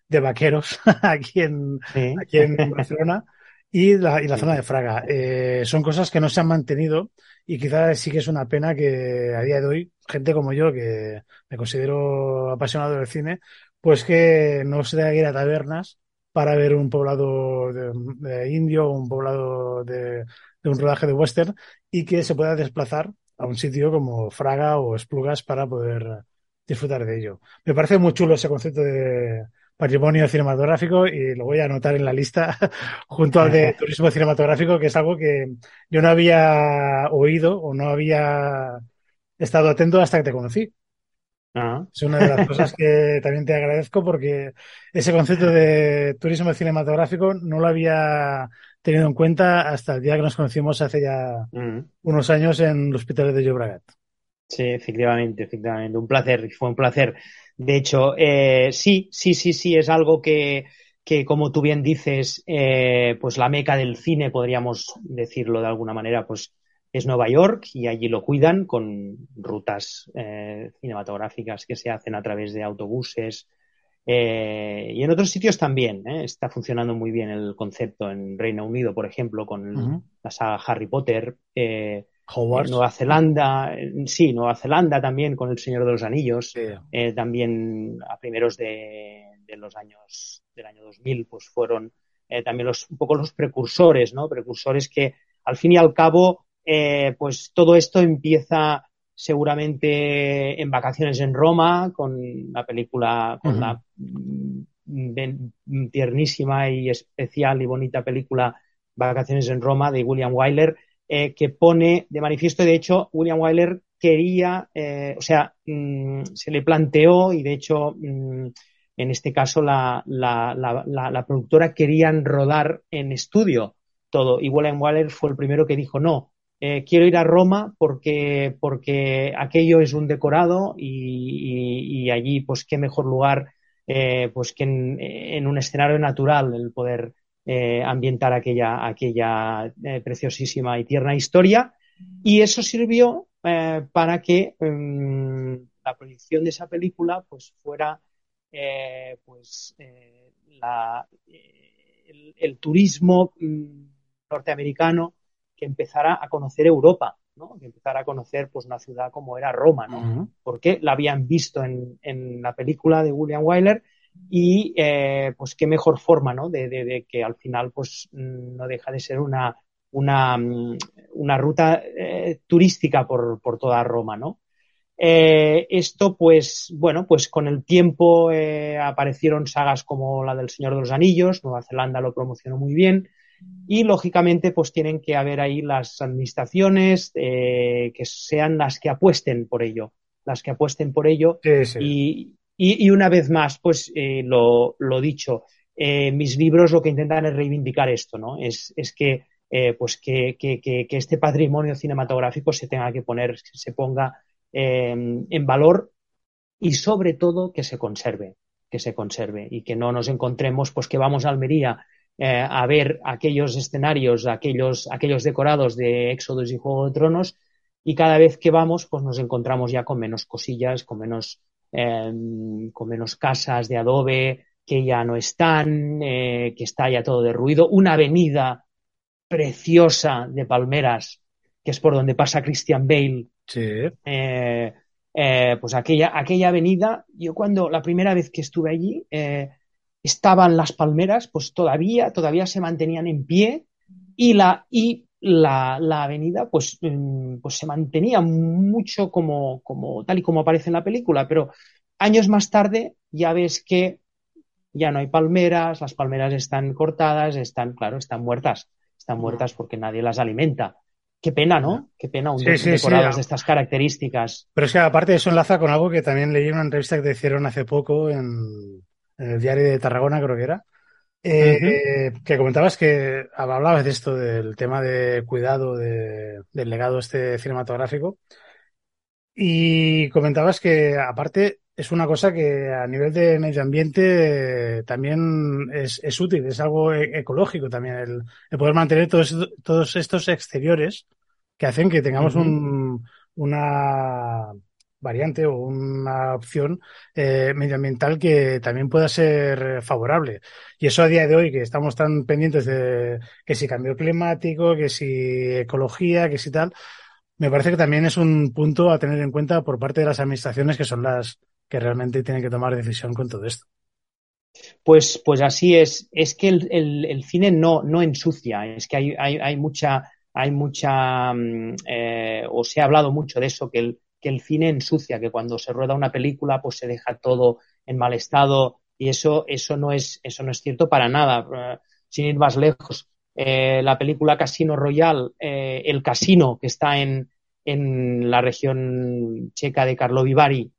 de vaqueros [LAUGHS] aquí en, sí. aquí en Barcelona y la, y la zona de Fraga. Eh, son cosas que no se han mantenido y quizás sí que es una pena que a día de hoy, gente como yo, que me considero apasionado del cine, pues que no se tenga ir a tabernas para ver un poblado de, indio un poblado de, de, un rodaje de western y que se pueda desplazar a un sitio como Fraga o Esplugas para poder disfrutar de ello. Me parece muy chulo ese concepto de, patrimonio cinematográfico y lo voy a anotar en la lista [LAUGHS] junto al de [LAUGHS] turismo cinematográfico, que es algo que yo no había oído o no había estado atento hasta que te conocí. Ah. Es una de las [LAUGHS] cosas que también te agradezco porque ese concepto de turismo cinematográfico no lo había tenido en cuenta hasta el día que nos conocimos hace ya mm. unos años en el Hospital de Llobregat. Sí, efectivamente, efectivamente. Un placer, fue un placer. De hecho, eh, sí, sí, sí, sí, es algo que, que como tú bien dices, eh, pues la meca del cine, podríamos decirlo de alguna manera, pues es Nueva York y allí lo cuidan con rutas eh, cinematográficas que se hacen a través de autobuses. Eh, y en otros sitios también ¿eh? está funcionando muy bien el concepto. En Reino Unido, por ejemplo, con uh -huh. la saga Harry Potter. Eh, Hogwarts. Nueva Zelanda, sí, Nueva Zelanda también con El Señor de los Anillos, sí. eh, también a primeros de, de, los años del año 2000, pues fueron eh, también los un poco los precursores, ¿no? Precursores que al fin y al cabo, eh, pues todo esto empieza seguramente en vacaciones en Roma con la película, con uh -huh. la mm, tiernísima y especial y bonita película Vacaciones en Roma de William Wyler eh, que pone de manifiesto, de hecho, William Wyler quería, eh, o sea, mmm, se le planteó y de hecho, mmm, en este caso, la, la, la, la, productora querían rodar en estudio todo y William Wyler fue el primero que dijo no. Eh, quiero ir a Roma porque, porque aquello es un decorado y, y, allí, pues, qué mejor lugar pues que en, un escenario natural el poder eh, ambientar aquella, aquella eh, preciosísima y tierna historia. Y eso sirvió eh, para que um, la proyección de esa película pues fuera pues la, el, el, turismo um, norteamericano que empezara a conocer Europa. ¿no? que empezara a conocer pues una ciudad como era Roma, ¿no? Uh -huh. porque la habían visto en, en, la película de William Wyler y eh, pues qué mejor forma ¿no? de, de, de, que al final pues no deja de ser una, una, una ruta eh, turística por, por, toda Roma ¿no? Eh, esto pues bueno pues con el tiempo eh, aparecieron sagas como la del Señor de los Anillos Nueva Zelanda lo promocionó muy bien y lógicamente pues tienen que haber ahí las administraciones eh, que sean las que apuesten por ello las que apuesten por ello sí, sí. Y, y, una vez más, pues eh, lo, lo, dicho, eh, mis libros lo que intentan es reivindicar esto, ¿no? Es, es que, eh, pues que, que, que, este patrimonio cinematográfico se tenga que poner, se ponga em, en valor y sobre todo que se conserve, que se conserve y que no nos encontremos, pues que vamos a Almería eh, a ver aquellos escenarios, aquellos, aquellos decorados de Éxodos y Juego de Tronos y cada vez que vamos, pues nos encontramos ya con menos cosillas, con menos eh, con menos casas de adobe que ya no están, eh, que está ya todo derruido, una avenida preciosa de palmeras, que es por donde pasa Christian Bale. Sí. Eh, eh, pues aquella, aquella avenida, yo cuando la primera vez que estuve allí, estaban las palmeras, pues todavía, todavía se mantenían en pie y la, y la, la avenida pues, mm, pues se mantenía mucho como, como tal y como aparece en la película, pero años más tarde ya ves que ya no hay palmeras, las palmeras están cortadas, están, claro, están muertas, están muertas porque nadie las alimenta. Qué pena, ¿no? Qué pena un Sí, sí, decorados sí. de estas características. Pero es que aparte eso enlaza con algo que también leí en una entrevista que te hicieron hace poco en, en el diario de Tarragona, creo que era. Eh, que comentabas que hablabas de esto, del tema de cuidado de- del legado este cinematográfico. Y comentabas que aparte es una cosa que a nivel de medio ambiente también es, es útil, es algo e- ecológico también, el, el poder mantener todos, todos estos exteriores que hacen que tengamos un, una variante o una opción eh, medioambiental que también pueda ser favorable. Y eso a día de hoy, que estamos tan pendientes de que si cambio climático, que si ecología, que si tal, me parece que también es un punto a tener en cuenta por parte de las administraciones que son las que realmente tienen que tomar decisión con todo esto. Pues, pues así es. Es que el, el- el cine no, no ensucia. Es que hay, hay, hay mucha, hay mucha, mm, eh, o se ha hablado mucho de eso, que el, que el cine ensucia, que cuando se rueda una película, pues se deja todo en mal estado. Y eso, eso no es, eso no es cierto para nada. Eh, sin ir más lejos, eh, la película Casino Royale, eh, el casino que está en, en la región checa de Karlovy Vary,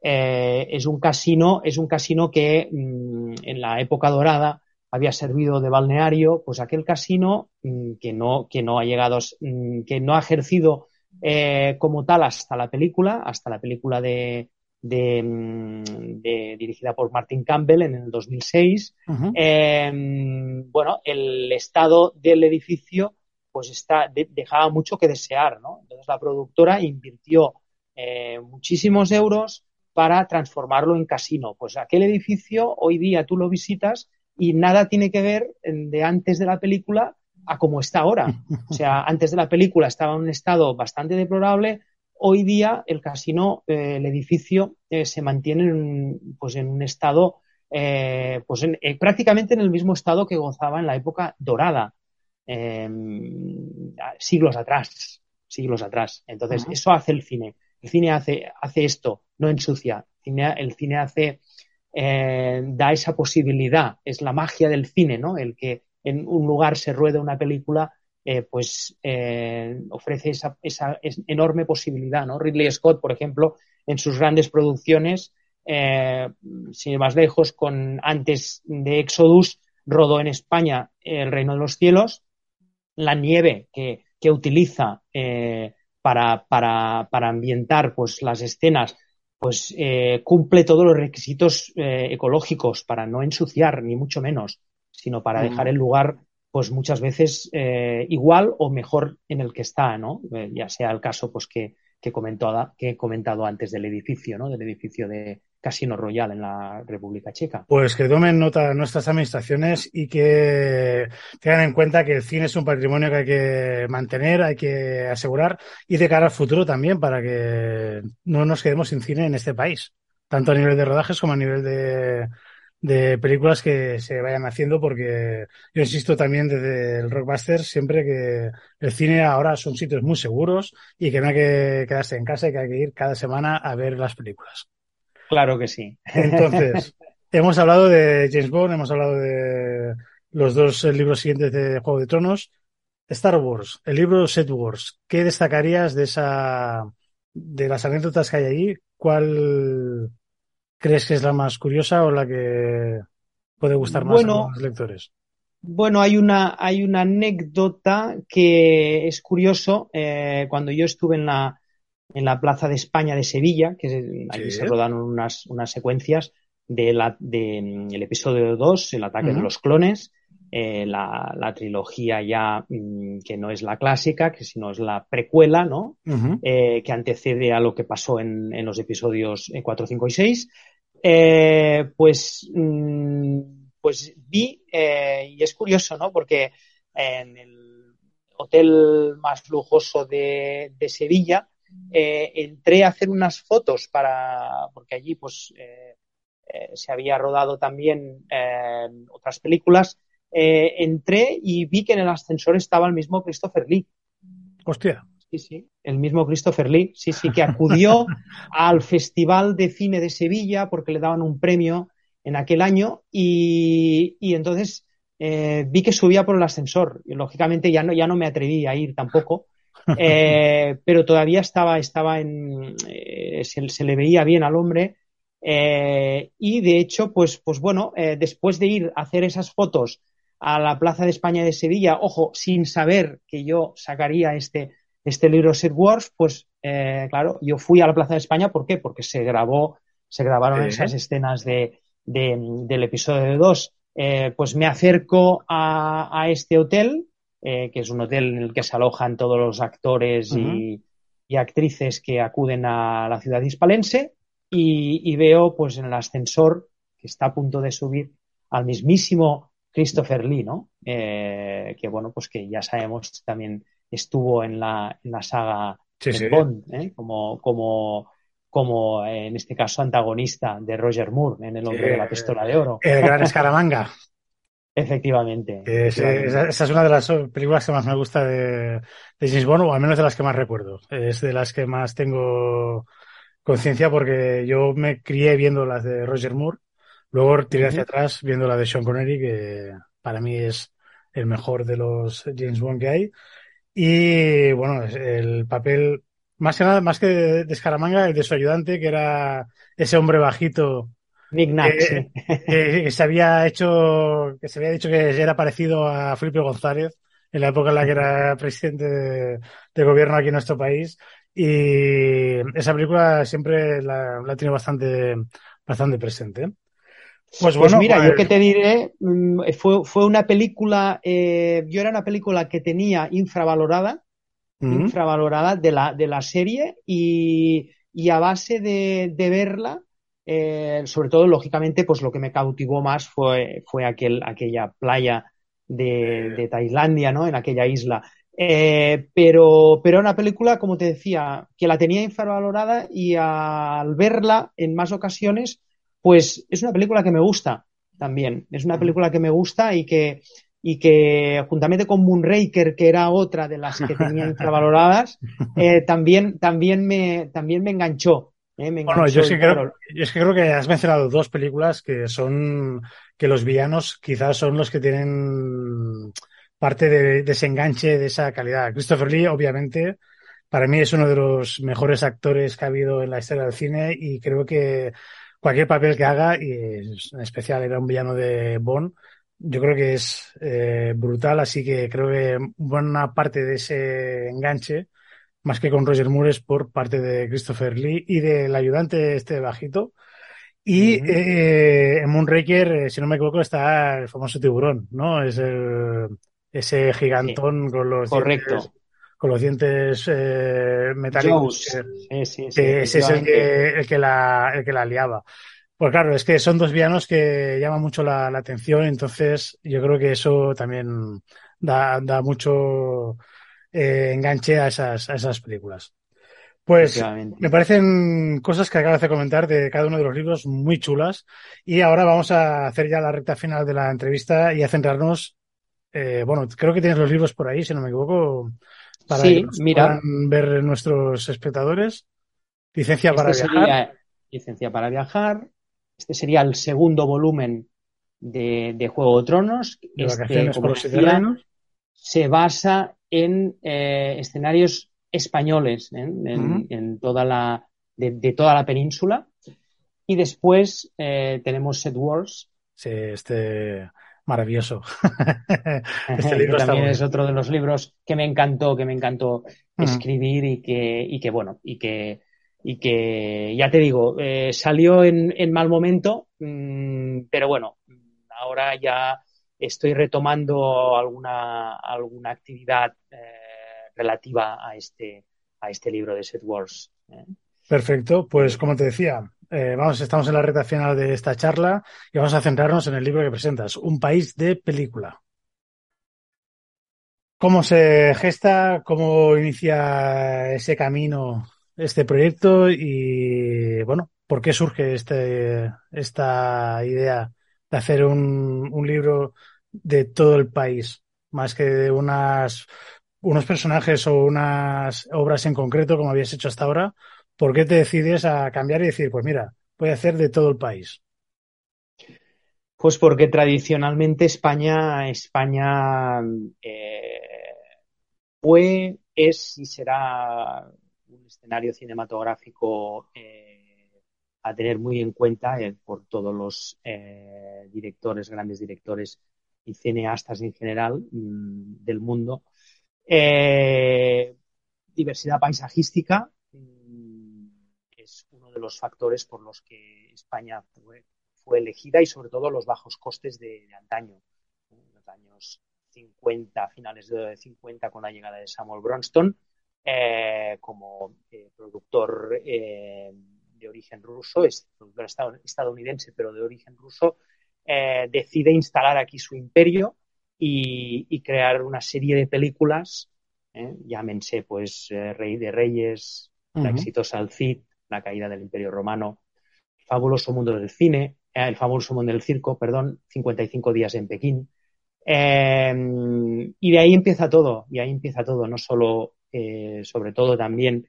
es un casino, es un casino que mm, en la época dorada había servido de balneario, pues aquel casino mm, que no, que no ha llegado, mm, que no ha ejercido eh, como tal hasta la película, hasta la película de, de, mm, de- dirigida por Martin Campbell en el 2006. Ujú. Eh, bueno, el estado del edificio pues está, de- dejaba mucho que desear, ¿no? Entonces la productora invirtió eh, muchísimos euros para transformarlo en casino. Pues aquel edificio hoy día tú lo visitas y nada tiene que ver eh, de antes de la película a como está ahora. O sea, [LAUGHS] antes de la película estaba en un estado bastante deplorable. Hoy día el casino, eh, el edificio, eh, se mantiene en, un- pues en un estado, eh, pues en- prácticamente en el mismo estado que gozaba en la época dorada, eh, siglos atrás, siglos atrás. Entonces, eso hace el cine. El cine hace, hace esto, no ensucia. El cine, el cine hace, da esa posibilidad, es la magia del cine, ¿no? El que en un lugar se ruede una película, eh, pues eh, ofrece esa, esa es- enorme posibilidad, ¿no? Ridley Scott, por ejemplo, en sus grandes producciones, eh, sin ir más lejos, con antes de Exodus, rodó en España El Reino de los Cielos, la nieve que, utiliza para, para, ambientar pues, las escenas pues cumple todos los requisitos ecológicos para no ensuciar, ni mucho menos, sino para Mm. dejar el lugar, pues muchas veces eh, igual o mejor en el que está, ¿no? Eh, ya sea el caso, pues que, que, comentó, que he comentado antes del edificio, ¿no? Del edificio de Casino Royal en la República Checa. Pues que tomen nota nuestras administraciones y que tengan en cuenta que el cine es un patrimonio que hay que mantener, hay que asegurar y de cara al futuro también para que no nos quedemos sin cine en este país, tanto a nivel de rodajes como a nivel de, de películas que se vayan haciendo, porque yo insisto también desde el Rockbuster siempre que el cine ahora son sitios muy seguros y que no hay que quedarse en casa y que hay que ir cada semana a ver las películas. Claro que sí. Entonces, [LAUGHS] hemos hablado de James Bond, hemos hablado de los dos libros siguientes de Juego de Tronos. Star Wars, el libro Set Wars, ¿qué destacarías de esa, de las anécdotas que hay allí? ¿Cuál crees que es la más curiosa o la que puede gustar más Bueno, a los lectores? Bueno, hay una, hay una anécdota que es curioso. eh, cuando yo estuve en la, en la Plaza de España de Sevilla, que es- allí Sí. se rodaron unas, unas secuencias de la, de, mm, episodio 2, el ataque de los clones, eh, la, la trilogía ya mm, que no es la clásica, que sino es la precuela, ¿no? Eh, que antecede a lo que pasó en, en los episodios eh, 4, 5 y 6. Eh, pues, mm, pues vi, eh, y es curioso, ¿no? Porque en el hotel más lujoso de, de Sevilla, eh, entré a hacer unas fotos para, porque allí pues eh, eh, se había rodado también eh, otras películas, eh, entré y vi que en el ascensor estaba el mismo Christopher Lee. Hostia. Sí, sí, el mismo Christopher Lee, sí, sí, que acudió [LAUGHS] al Festival de Cine de Sevilla porque le daban un premio en aquel año y, y entonces eh, vi que subía por el ascensor. Y, lógicamente ya no, ya no me atreví a ir tampoco, [LAUGHS] eh, pero todavía estaba, estaba en, eh, se, se le veía bien al hombre. y de hecho, pues, pues bueno, después de ir a hacer esas fotos a la Plaza de España de Sevilla, ojo, sin saber que yo sacaría este, este libro Set Wars, pues eh, claro, yo fui a la Plaza de España, ¿por qué? Porque se grabó, se grabaron esas escenas de, de- del episodio 2. Eh, pues me acerco a, a este hotel, eh, que es un hotel en el que se alojan todos los actores y, y actrices que acuden a la ciudad hispalense y, y veo pues en el ascensor que está a punto de subir al mismísimo Christopher Lee, ¿no? Eh, que bueno, pues que ya sabemos también estuvo en la, en la saga Sí, de sí. Bond, ¿eh? como, como, como eh, en este caso antagonista de Roger Moore en El hombre de la pistola de oro. El gran Escaramanga. [LAUGHS] Efectivamente. es- esa es una de las películas que más me gusta de, de James Bond, o al menos de las que más recuerdo. Es de las que más tengo conciencia porque yo me crié viendo las de Roger Moore, luego tiré hacia atrás viendo la de Sean Connery, que para mí es el mejor de los James Bond que hay. Y bueno, el papel, más que nada, más que de, de Escaramanga, el de su ayudante, que era ese hombre bajito Nick Nack, Eh, sí. que, que se había hecho, que se había dicho que era parecido a Felipe González en la época en la que era presidente de, de gobierno aquí en nuestro país. Y esa película siempre la, la tenido bastante, bastante presente. Pues Pues bueno, mira, pues- yo que te diré, mm, fue, fue una película, eh, yo era una película que tenía infravalorada, infravalorada de la, de la serie y, y a base de, de verla, eh, sobre todo, lógicamente, pues lo que me cautivó más fue, fue aquel, aquella playa de, de Tailandia, ¿no? En aquella isla. Eh, pero, pero era una película, como te decía, que la tenía infravalorada y al verla en más ocasiones, pues es una película que me gusta también. Es una película que me gusta y que, y que juntamente con Moonraker, que era otra de las que tenía [LAUGHS] infravaloradas, eh, también, también, me, también me enganchó. eh, me Bueno, yo es, que creo, yo es que creo que has mencionado dos películas que son, que los villanos quizás son los que tienen parte de, de ese enganche, de esa calidad. Christopher Lee, obviamente, para mí es uno de los mejores actores que ha habido en la historia del cine y creo que cualquier papel que haga, y en especial era un villano de Bond, yo creo que es eh, brutal, así que creo que buena parte de ese enganche más que con Roger Moore es por parte de Christopher Lee y del ayudante este bajito. Y Ujú. eh, en Moonraker, eh, si no me equivoco, está el famoso tiburón, ¿no? Es el, ese gigantón con los correcto. dientes, con los dientes eh, metálicos. Que- Sí, sí, sí, que ese es el que, el que la, el que la liaba. Pues claro, es que son dos villanos que llaman mucho la, la atención, entonces yo creo que eso también da, da mucho eh, enganche a esas, a esas películas. Pues me parecen cosas que acabas de comentar de cada uno de los libros muy chulas y ahora vamos a hacer ya la recta final de la entrevista y a centrarnos, eh, bueno, creo que tienes los libros por ahí, si no me equivoco, para Sí, que los mira. puedan ver nuestros espectadores. Licencia para Este viajar. sería Licencia para viajar. Este sería el segundo volumen de, de Juego de Tronos. de Este, como decía, se basa en eh, escenarios españoles ¿eh? en, en toda la, de, de toda la península. Y después eh, tenemos Set Wars, Sí, este maravilloso. [LAUGHS] este libro también es otro de los libros que me encantó, que me encantó Ujú. escribir y que, y que bueno, y que, y que ya te digo, eh, salió en, en mal momento, mm, pero bueno, ahora ya estoy retomando alguna, alguna actividad eh, relativa a este, a este libro de Set Wars. ¿eh? Perfecto, pues como te decía, eh, vamos, estamos en la recta final de esta charla y vamos a centrarnos en el libro que presentas, Un país de película. ¿Cómo se gesta? ¿Cómo inicia ese camino, este proyecto? Y bueno, ¿por qué surge este, esta idea de hacer un, un libro de todo el país, más que de unas, unos personajes o unas obras en concreto, como habías hecho hasta ahora? ¿Por qué te decides a cambiar y decir, pues mira, voy a hacer de todo el país? Pues porque tradicionalmente España, España eh, fue, es y será un escenario cinematográfico eh, a tener muy en cuenta eh, por todos los directores, grandes directores y cineastas en general mm, del mundo. Diversidad paisajística de los factores por los que España fue, fue elegida y sobre todo los bajos costes de, de antaño, en los años 50, finales de 50 con la llegada de Samuel Bronston eh, como eh, productor eh, de origen ruso, es productor estad- estadounidense pero de origen ruso, eh, decide instalar aquí su imperio y, y crear una serie de películas, ¿eh? llámense pues eh, Rey de Reyes, La Ujú. exitosa El Cid, La caída del Imperio Romano, El fabuloso mundo del cine, eh, El fabuloso mundo del circo, perdón, 55 días en Pekín. Eh, y de ahí empieza todo, y ahí empieza todo, no solo, eh, sobre todo también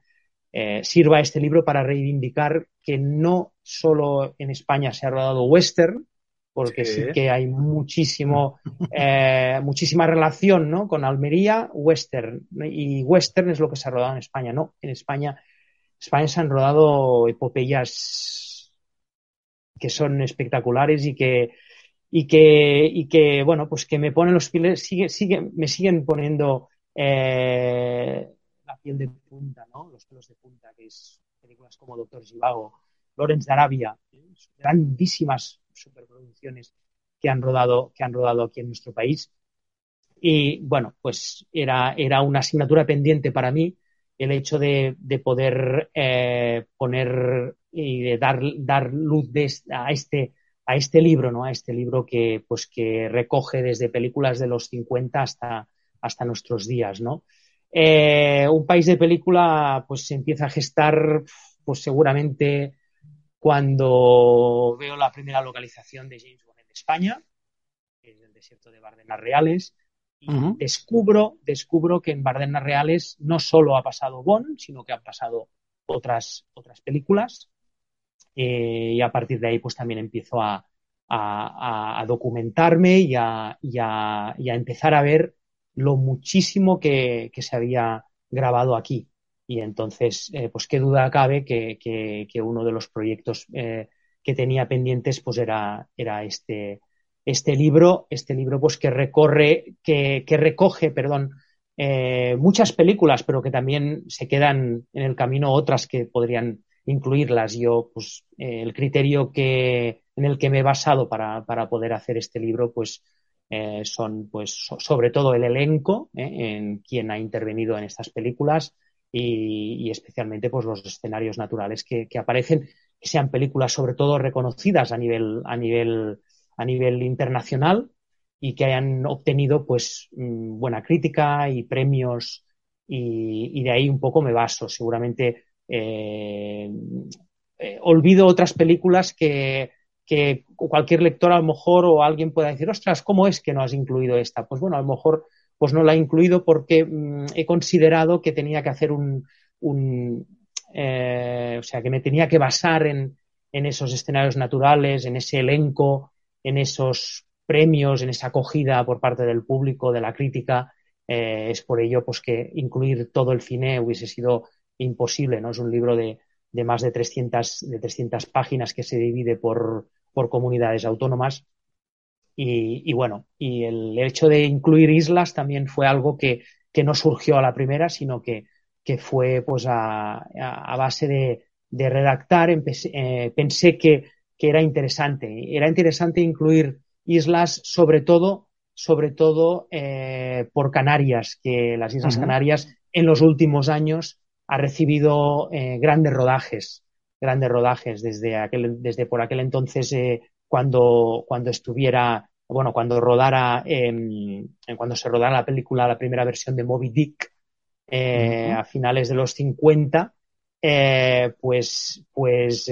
eh, sirva este libro para reivindicar que no solo en España se ha rodado western, porque sí, Sí. que hay muchísimo, eh, muchísima relación ¿no? con Almería, western, y western es lo que se ha rodado en España, no, en España, España se han rodado epopeyas que son espectaculares y que, y que, y que bueno, pues que me ponen los pies, sigue, sigue, me siguen poniendo eh, la piel de punta, ¿no? Los pelos de punta, que es películas como Doctor Zivago, Lawrence de Arabia, ¿eh? grandísimas superproducciones que han rodado, que han rodado aquí en nuestro país. Y bueno, pues era, era una asignatura pendiente para mí el hecho de, de poder eh, poner y de dar, dar luz a este a este libro, ¿no? A este libro que, pues, que recoge desde películas de los 50 hasta, hasta nuestros días, ¿no? Eh, un país de película, pues, se empieza a gestar, pues, seguramente cuando veo la primera localización de James Bond en España, es el desierto de Bardenas Reales, y descubro, descubro que en Bardenas Reales no solo ha pasado Bond, sino que han pasado otras, otras películas. Eh, y a partir de ahí, pues también empiezo a, a, a documentarme y a, y, a, y a, empezar a ver lo muchísimo que, que se había grabado aquí. Y entonces, eh, pues qué duda cabe que, que, que uno de los proyectos eh, que tenía pendientes, pues era, era este, este libro, este libro pues que recorre, que, recoge, perdón, eh, muchas películas, pero que también se quedan en el camino otras que podrían incluirlas. Yo, pues, eh, el criterio que, en el que me he basado para, para poder hacer este libro, pues, eh, son, pues, so, sobre todo el elenco, en quien ha intervenido en estas películas y, y especialmente, pues, los escenarios naturales que, que, aparecen, que sean películas sobre todo reconocidas a nivel, a nivel, a nivel internacional y que hayan obtenido, pues, buena crítica y premios y, de ahí un poco me baso. Seguramente eh, eh, olvido otras películas que, cualquier lector a lo mejor o alguien pueda decir, ostras, ¿cómo es que no has incluido esta? Pues bueno, a lo mejor pues no la he incluido porque mmm, he considerado que tenía que hacer un, un eh, o sea, que me tenía que basar en, en, esos escenarios naturales, en ese elenco, en esos premios, en esa acogida por parte del público, de la crítica. Eh, es por ello pues que incluir todo el cine hubiese sido imposible, ¿no? Es un libro de, de más de 300, de 300 páginas que se divide por, por comunidades autónomas. Y, y, bueno, y el hecho de incluir islas también fue algo que, que no surgió a la primera, sino que, que fue pues a, a, base de, de redactar, empecé, eh, pensé que, que, era interesante. Era interesante incluir islas, sobre todo, sobre todo eh, por Canarias, que las Islas uh -huh. Canarias en los últimos años ha recibido eh, grandes rodajes, grandes rodajes desde aquel, desde por aquel entonces eh, cuando, cuando estuviera bueno, cuando rodara, eh, cuando se rodara la película, la primera versión de Moby Dick, a finales de los 50, eh, pues, pues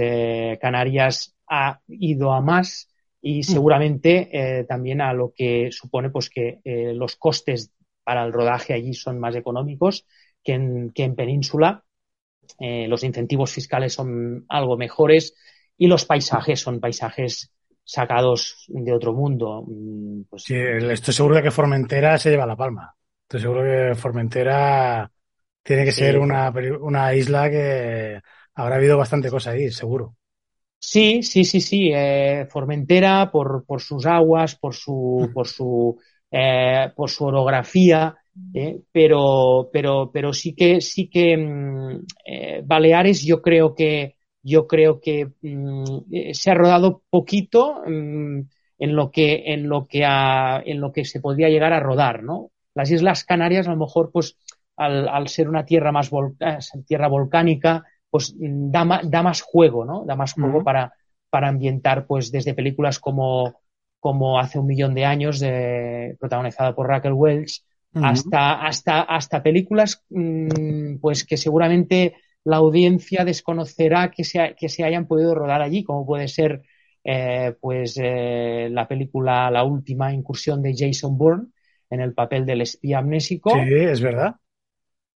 Canarias ha ido a más y seguramente eh, también a lo que supone pues que eh, los costes para el rodaje allí son más económicos que en, que en Península. Eh, los incentivos fiscales son algo mejores y los paisajes son paisajes sacados de otro mundo. Mm, Pues, Sí, estoy seguro de que Formentera se lleva la palma. Estoy seguro que Formentera tiene que ser una, una isla que habrá habido bastante cosa ahí, seguro. Sí, sí, sí, sí. eh, Formentera por, por sus aguas, por su, por su, eh, por su orografía, eh, pero, pero, pero sí que, sí que mm, Baleares yo creo que, yo creo que mm, se ha rodado poquito mm, en lo que, en lo que ha- en lo que se podría llegar a rodar, ¿no? Las Islas Canarias a lo mejor, pues, al, al ser una tierra más vol- eh, tierra volcánica, pues da, ma- da más juego, ¿no? Da más juego para, para ambientar, pues, desde películas como, como Hace un millón de años, de, protagonizada por Raquel Welch, hasta, hasta, hasta películas, mm, pues, que seguramente la audiencia desconocerá que se, que se hayan podido rodar allí, como puede ser, eh, pues, eh, la película La última incursión de Jason Bourne en el papel del espía amnésico. Sí, es verdad.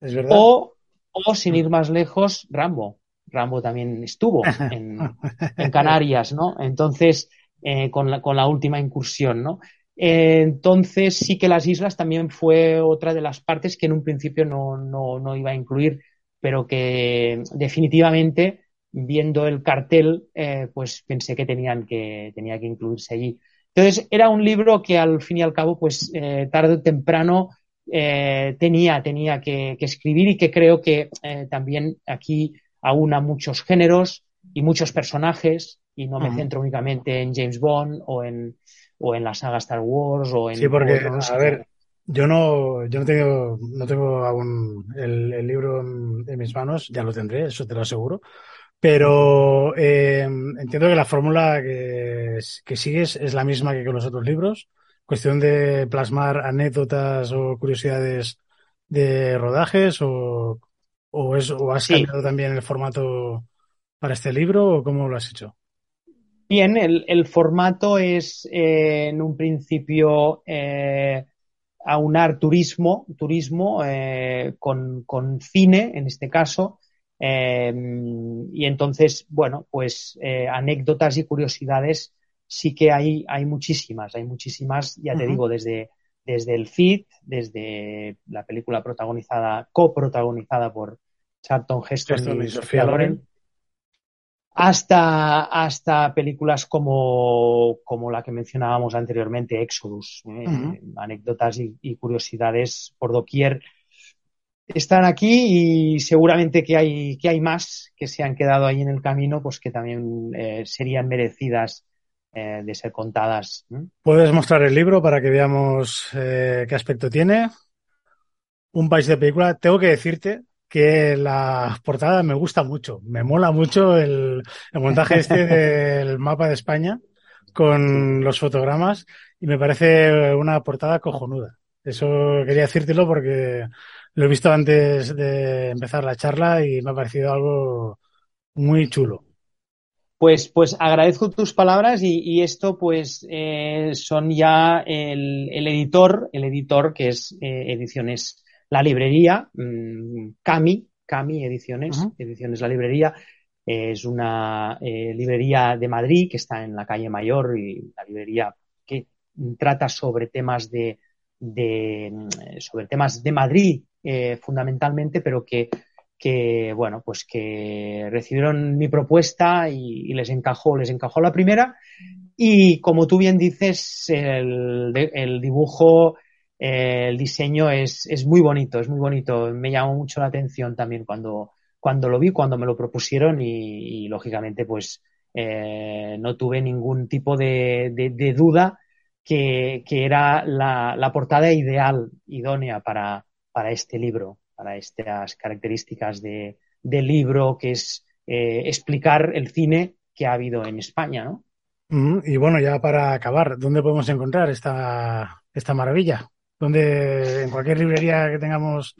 Es verdad. O, o sin ir más lejos, Rambo. Rambo también estuvo [LAUGHS] en, en Canarias, ¿no? Entonces, eh, con, la, con la última incursión, ¿no? Eh, entonces, sí que las islas también fue otra de las partes que en un principio no, no, no iba a incluir, pero que definitivamente, viendo el cartel, eh, pues pensé que tenían que, tenía que incluirse allí. Entonces, era un libro que al fin y al cabo, pues tarde o temprano eh, tenía, tenía que, que escribir y que creo que eh, también aquí aúna muchos géneros y muchos personajes y no me centro únicamente en James Bond o en, o en la saga Star Wars o en Sí, porque, otros. a ver, yo no, yo no tengo, no tengo aún el, el libro en, en mis manos, ya lo tendré, eso te lo aseguro. Pero eh, entiendo que la fórmula que, que sigues es la misma que con los otros libros. Cuestión de plasmar anécdotas o curiosidades de rodajes o, o, es, o has Sí. cambiado también el formato para este libro o cómo lo has hecho. Bien, el, el formato es eh, en un principio eh, aunar turismo, turismo eh, con, con cine, en este caso, eh, y entonces, bueno, pues anécdotas y curiosidades sí que hay, hay muchísimas, hay muchísimas, ya te digo, desde, desde el Cid, desde la película protagonizada, coprotagonizada por Charlton Heston Heston y, y Sofía Loren, Loren. hasta, hasta películas como, como la que mencionábamos anteriormente, Exodus. ¿eh? Anécdotas y, y curiosidades por doquier están aquí y seguramente que hay, que hay más que se han quedado ahí en el camino, pues que también eh, serían merecidas eh, de ser contadas. ¿Puedes mostrar el libro para que veamos eh, qué aspecto tiene? Un país de película. Tengo que decirte que la portada me gusta mucho. Me mola mucho el, el montaje este [LAUGHS] del mapa de España con los fotogramas y me parece una portada cojonuda. Eso quería decírtelo porque lo he visto antes de empezar la charla y me ha parecido algo muy chulo. Pues, pues agradezco tus palabras y, y esto pues eh, son ya el, el editor, el editor que es eh, Ediciones La Librería, mm, Cami, Cami Ediciones. Ediciones La Librería, eh, es una eh, librería de Madrid que está en la calle Mayor y la librería que trata sobre temas de, de mm, sobre temas de Madrid fundamentalmente, pero que que bueno, pues que recibieron mi propuesta y, les encajó, les encajó la primera. Y como tú bien dices, el, el dibujo, eh, el diseño es, es muy bonito, es muy bonito. Me llamó mucho la atención también cuando, cuando lo vi, cuando me lo propusieron y, lógicamente pues eh, no tuve ningún tipo de, de- de duda que, que era la, la portada ideal, idónea para, para este libro, para estas características de, de libro que es eh, explicar el cine que ha habido en España, ¿no? Mm, Y bueno, ya para acabar, ¿dónde podemos encontrar esta, esta maravilla? ¿Dónde, en cualquier librería que tengamos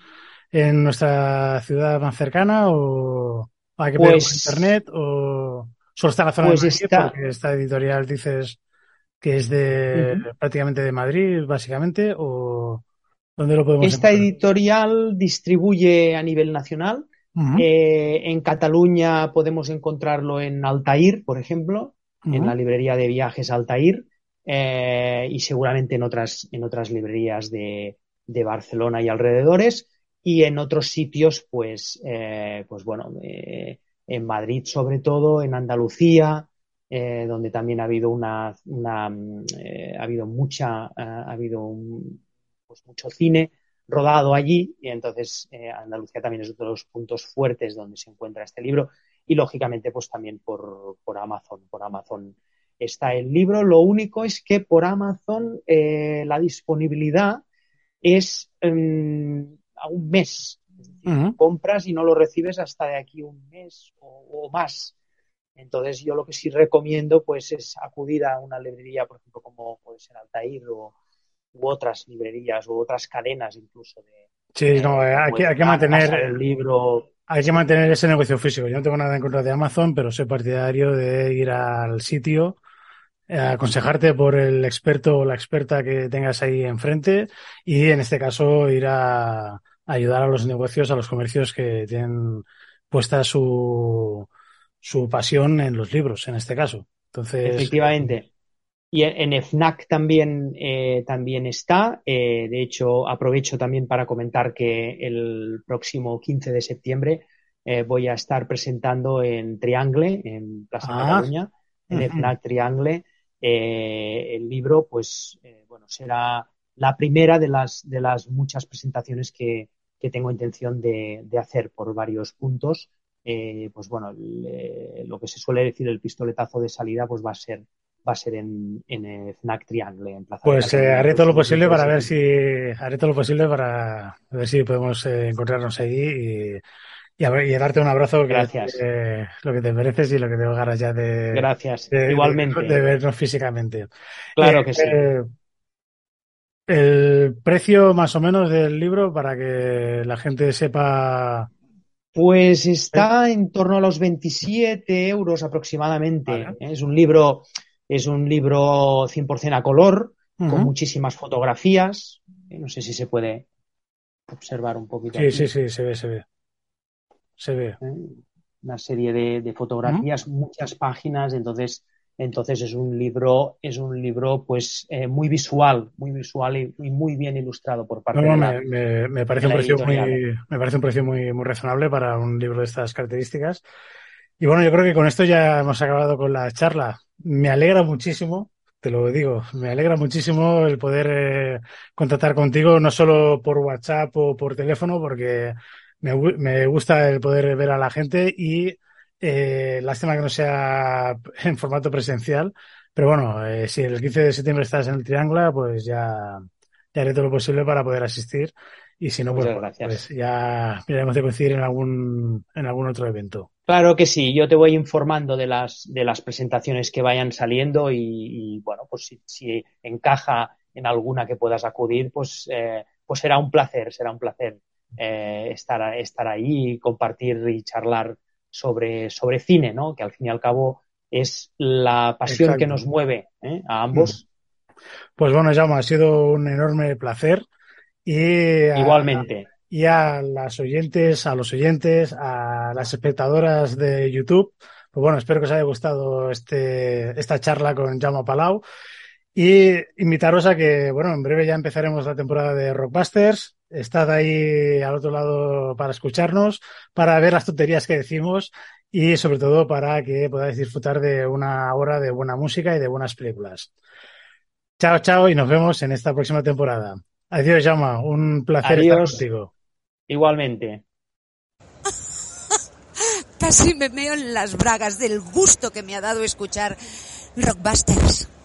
en nuestra ciudad más cercana o hay que pedirlo por Pues- internet o solo está la zona Pues de Madrid está- porque esta editorial dices que es de prácticamente de Madrid, básicamente, o dónde lo podemos Esta encontrar? editorial distribuye a nivel nacional. Eh, en Cataluña podemos encontrarlo en Altair, por ejemplo, en la librería de viajes Altair, eh, y seguramente en otras, en otras librerías de, de Barcelona y alrededores, y en otros sitios, pues, eh, pues bueno, eh, en Madrid sobre todo, en Andalucía, eh, donde también ha habido una, una, mm, ha habido mucha, ha habido un- pues mucho cine rodado allí y entonces eh, Andalucía también es otro de los puntos fuertes donde se encuentra este libro y lógicamente pues también por, por Amazon, por Amazon está el libro. Lo único es que por Amazon eh, la disponibilidad es mm, a un mes. Compras y no lo recibes hasta de aquí un mes o, o más. Entonces yo lo que sí recomiendo pues es acudir a una librería, por ejemplo, como puede ser Altair o u otras librerías u otras cadenas incluso de Sí, no, eh, hay que, hay que mantener, el libro hay que mantener ese negocio físico. Yo no tengo nada en contra de Amazon, pero soy partidario de ir al sitio, eh, aconsejarte por el experto o la experta que tengas ahí enfrente y en este caso ir a, a ayudar a los negocios, a los comercios que tienen puesta su, su pasión en los libros, en este caso. Entonces, efectivamente y en FNAC también eh, también está Eh, de hecho aprovecho también para comentar que el próximo 15 de septiembre eh, voy a estar presentando en Triangle en Plaza Ah. Cataluña en Ujú. FNAC Triangle el libro pues bueno será la primera de las de las muchas presentaciones que, que tengo intención de, de hacer por varios puntos Eh, pues bueno el, eh, lo que se suele decir el pistoletazo de salida pues va a ser va a ser en, en eh, FNAC Triangle en Plaza Pues eh, haré todo lo posible 15 de para ver si haré todo lo posible para ver si podemos eh, encontrarnos allí y, y, a ver- y darte un abrazo que Gracias. eh, lo que te mereces y lo que tengo ganas ya de, Gracias, de- igualmente. de vernos físicamente. Claro Eh, que sí. eh, el precio más o menos del libro para que la gente sepa. Pues está en torno a los 27 euros aproximadamente. Vale. Es un libro, es un libro 100% a color, con muchísimas fotografías. Eh, No sé si se puede observar un poquito. Sí, aquí, sí, sí, se ve, se ve. Se ve. ¿eh? Una serie de, de fotografías, muchas páginas, entonces, entonces es un libro, es un libro pues eh, muy visual, muy visual y, y muy bien ilustrado por parte No, de la, me, me- me parece de un precio muy, me parece un precio muy, muy razonable para un libro de estas características. Y bueno, yo creo que con esto ya hemos acabado con la charla. Me alegra muchísimo, te lo digo, me alegra muchísimo el poder eh, contactar contigo, no solo por WhatsApp o por teléfono, porque me, me gusta el poder ver a la gente y eh, lástima que no sea [LAUGHS] en formato presencial. Pero bueno, eh, si el 15 de septiembre estás en el Triángulo, pues ya, ya haré todo lo posible para poder asistir. Y si no, pues, pues ya miraremos de coincidir en algún, en algún otro evento. Claro que sí, yo te voy informando de las, de las presentaciones que vayan saliendo y, y, bueno, pues si, si encaja en alguna que puedas acudir, pues, eh, pues será un placer, será un placer eh, estar, estar ahí y compartir y charlar sobre, sobre cine, ¿no? Que al fin y al cabo es la pasión Exacto. que nos mueve ¿eh? a ambos. Pues bueno, Jaume, ha sido un enorme placer. Y a- Igualmente. Y a las oyentes, a los oyentes, a las espectadoras de YouTube. Pues bueno, espero que os haya gustado este, esta charla con Jaume Palau. Y invitaros a que, bueno, en breve ya empezaremos la temporada de Rockbusters. Estad ahí al otro lado para escucharnos, para ver las tonterías que decimos y sobre todo para que podáis disfrutar de una hora de buena música y de buenas películas. Chao, chao y nos vemos en esta próxima temporada. Adiós, Jaume. Un placer estar contigo. Igualmente. [LAUGHS] Casi me meo en las bragas del gusto que me ha dado escuchar Rockbusters.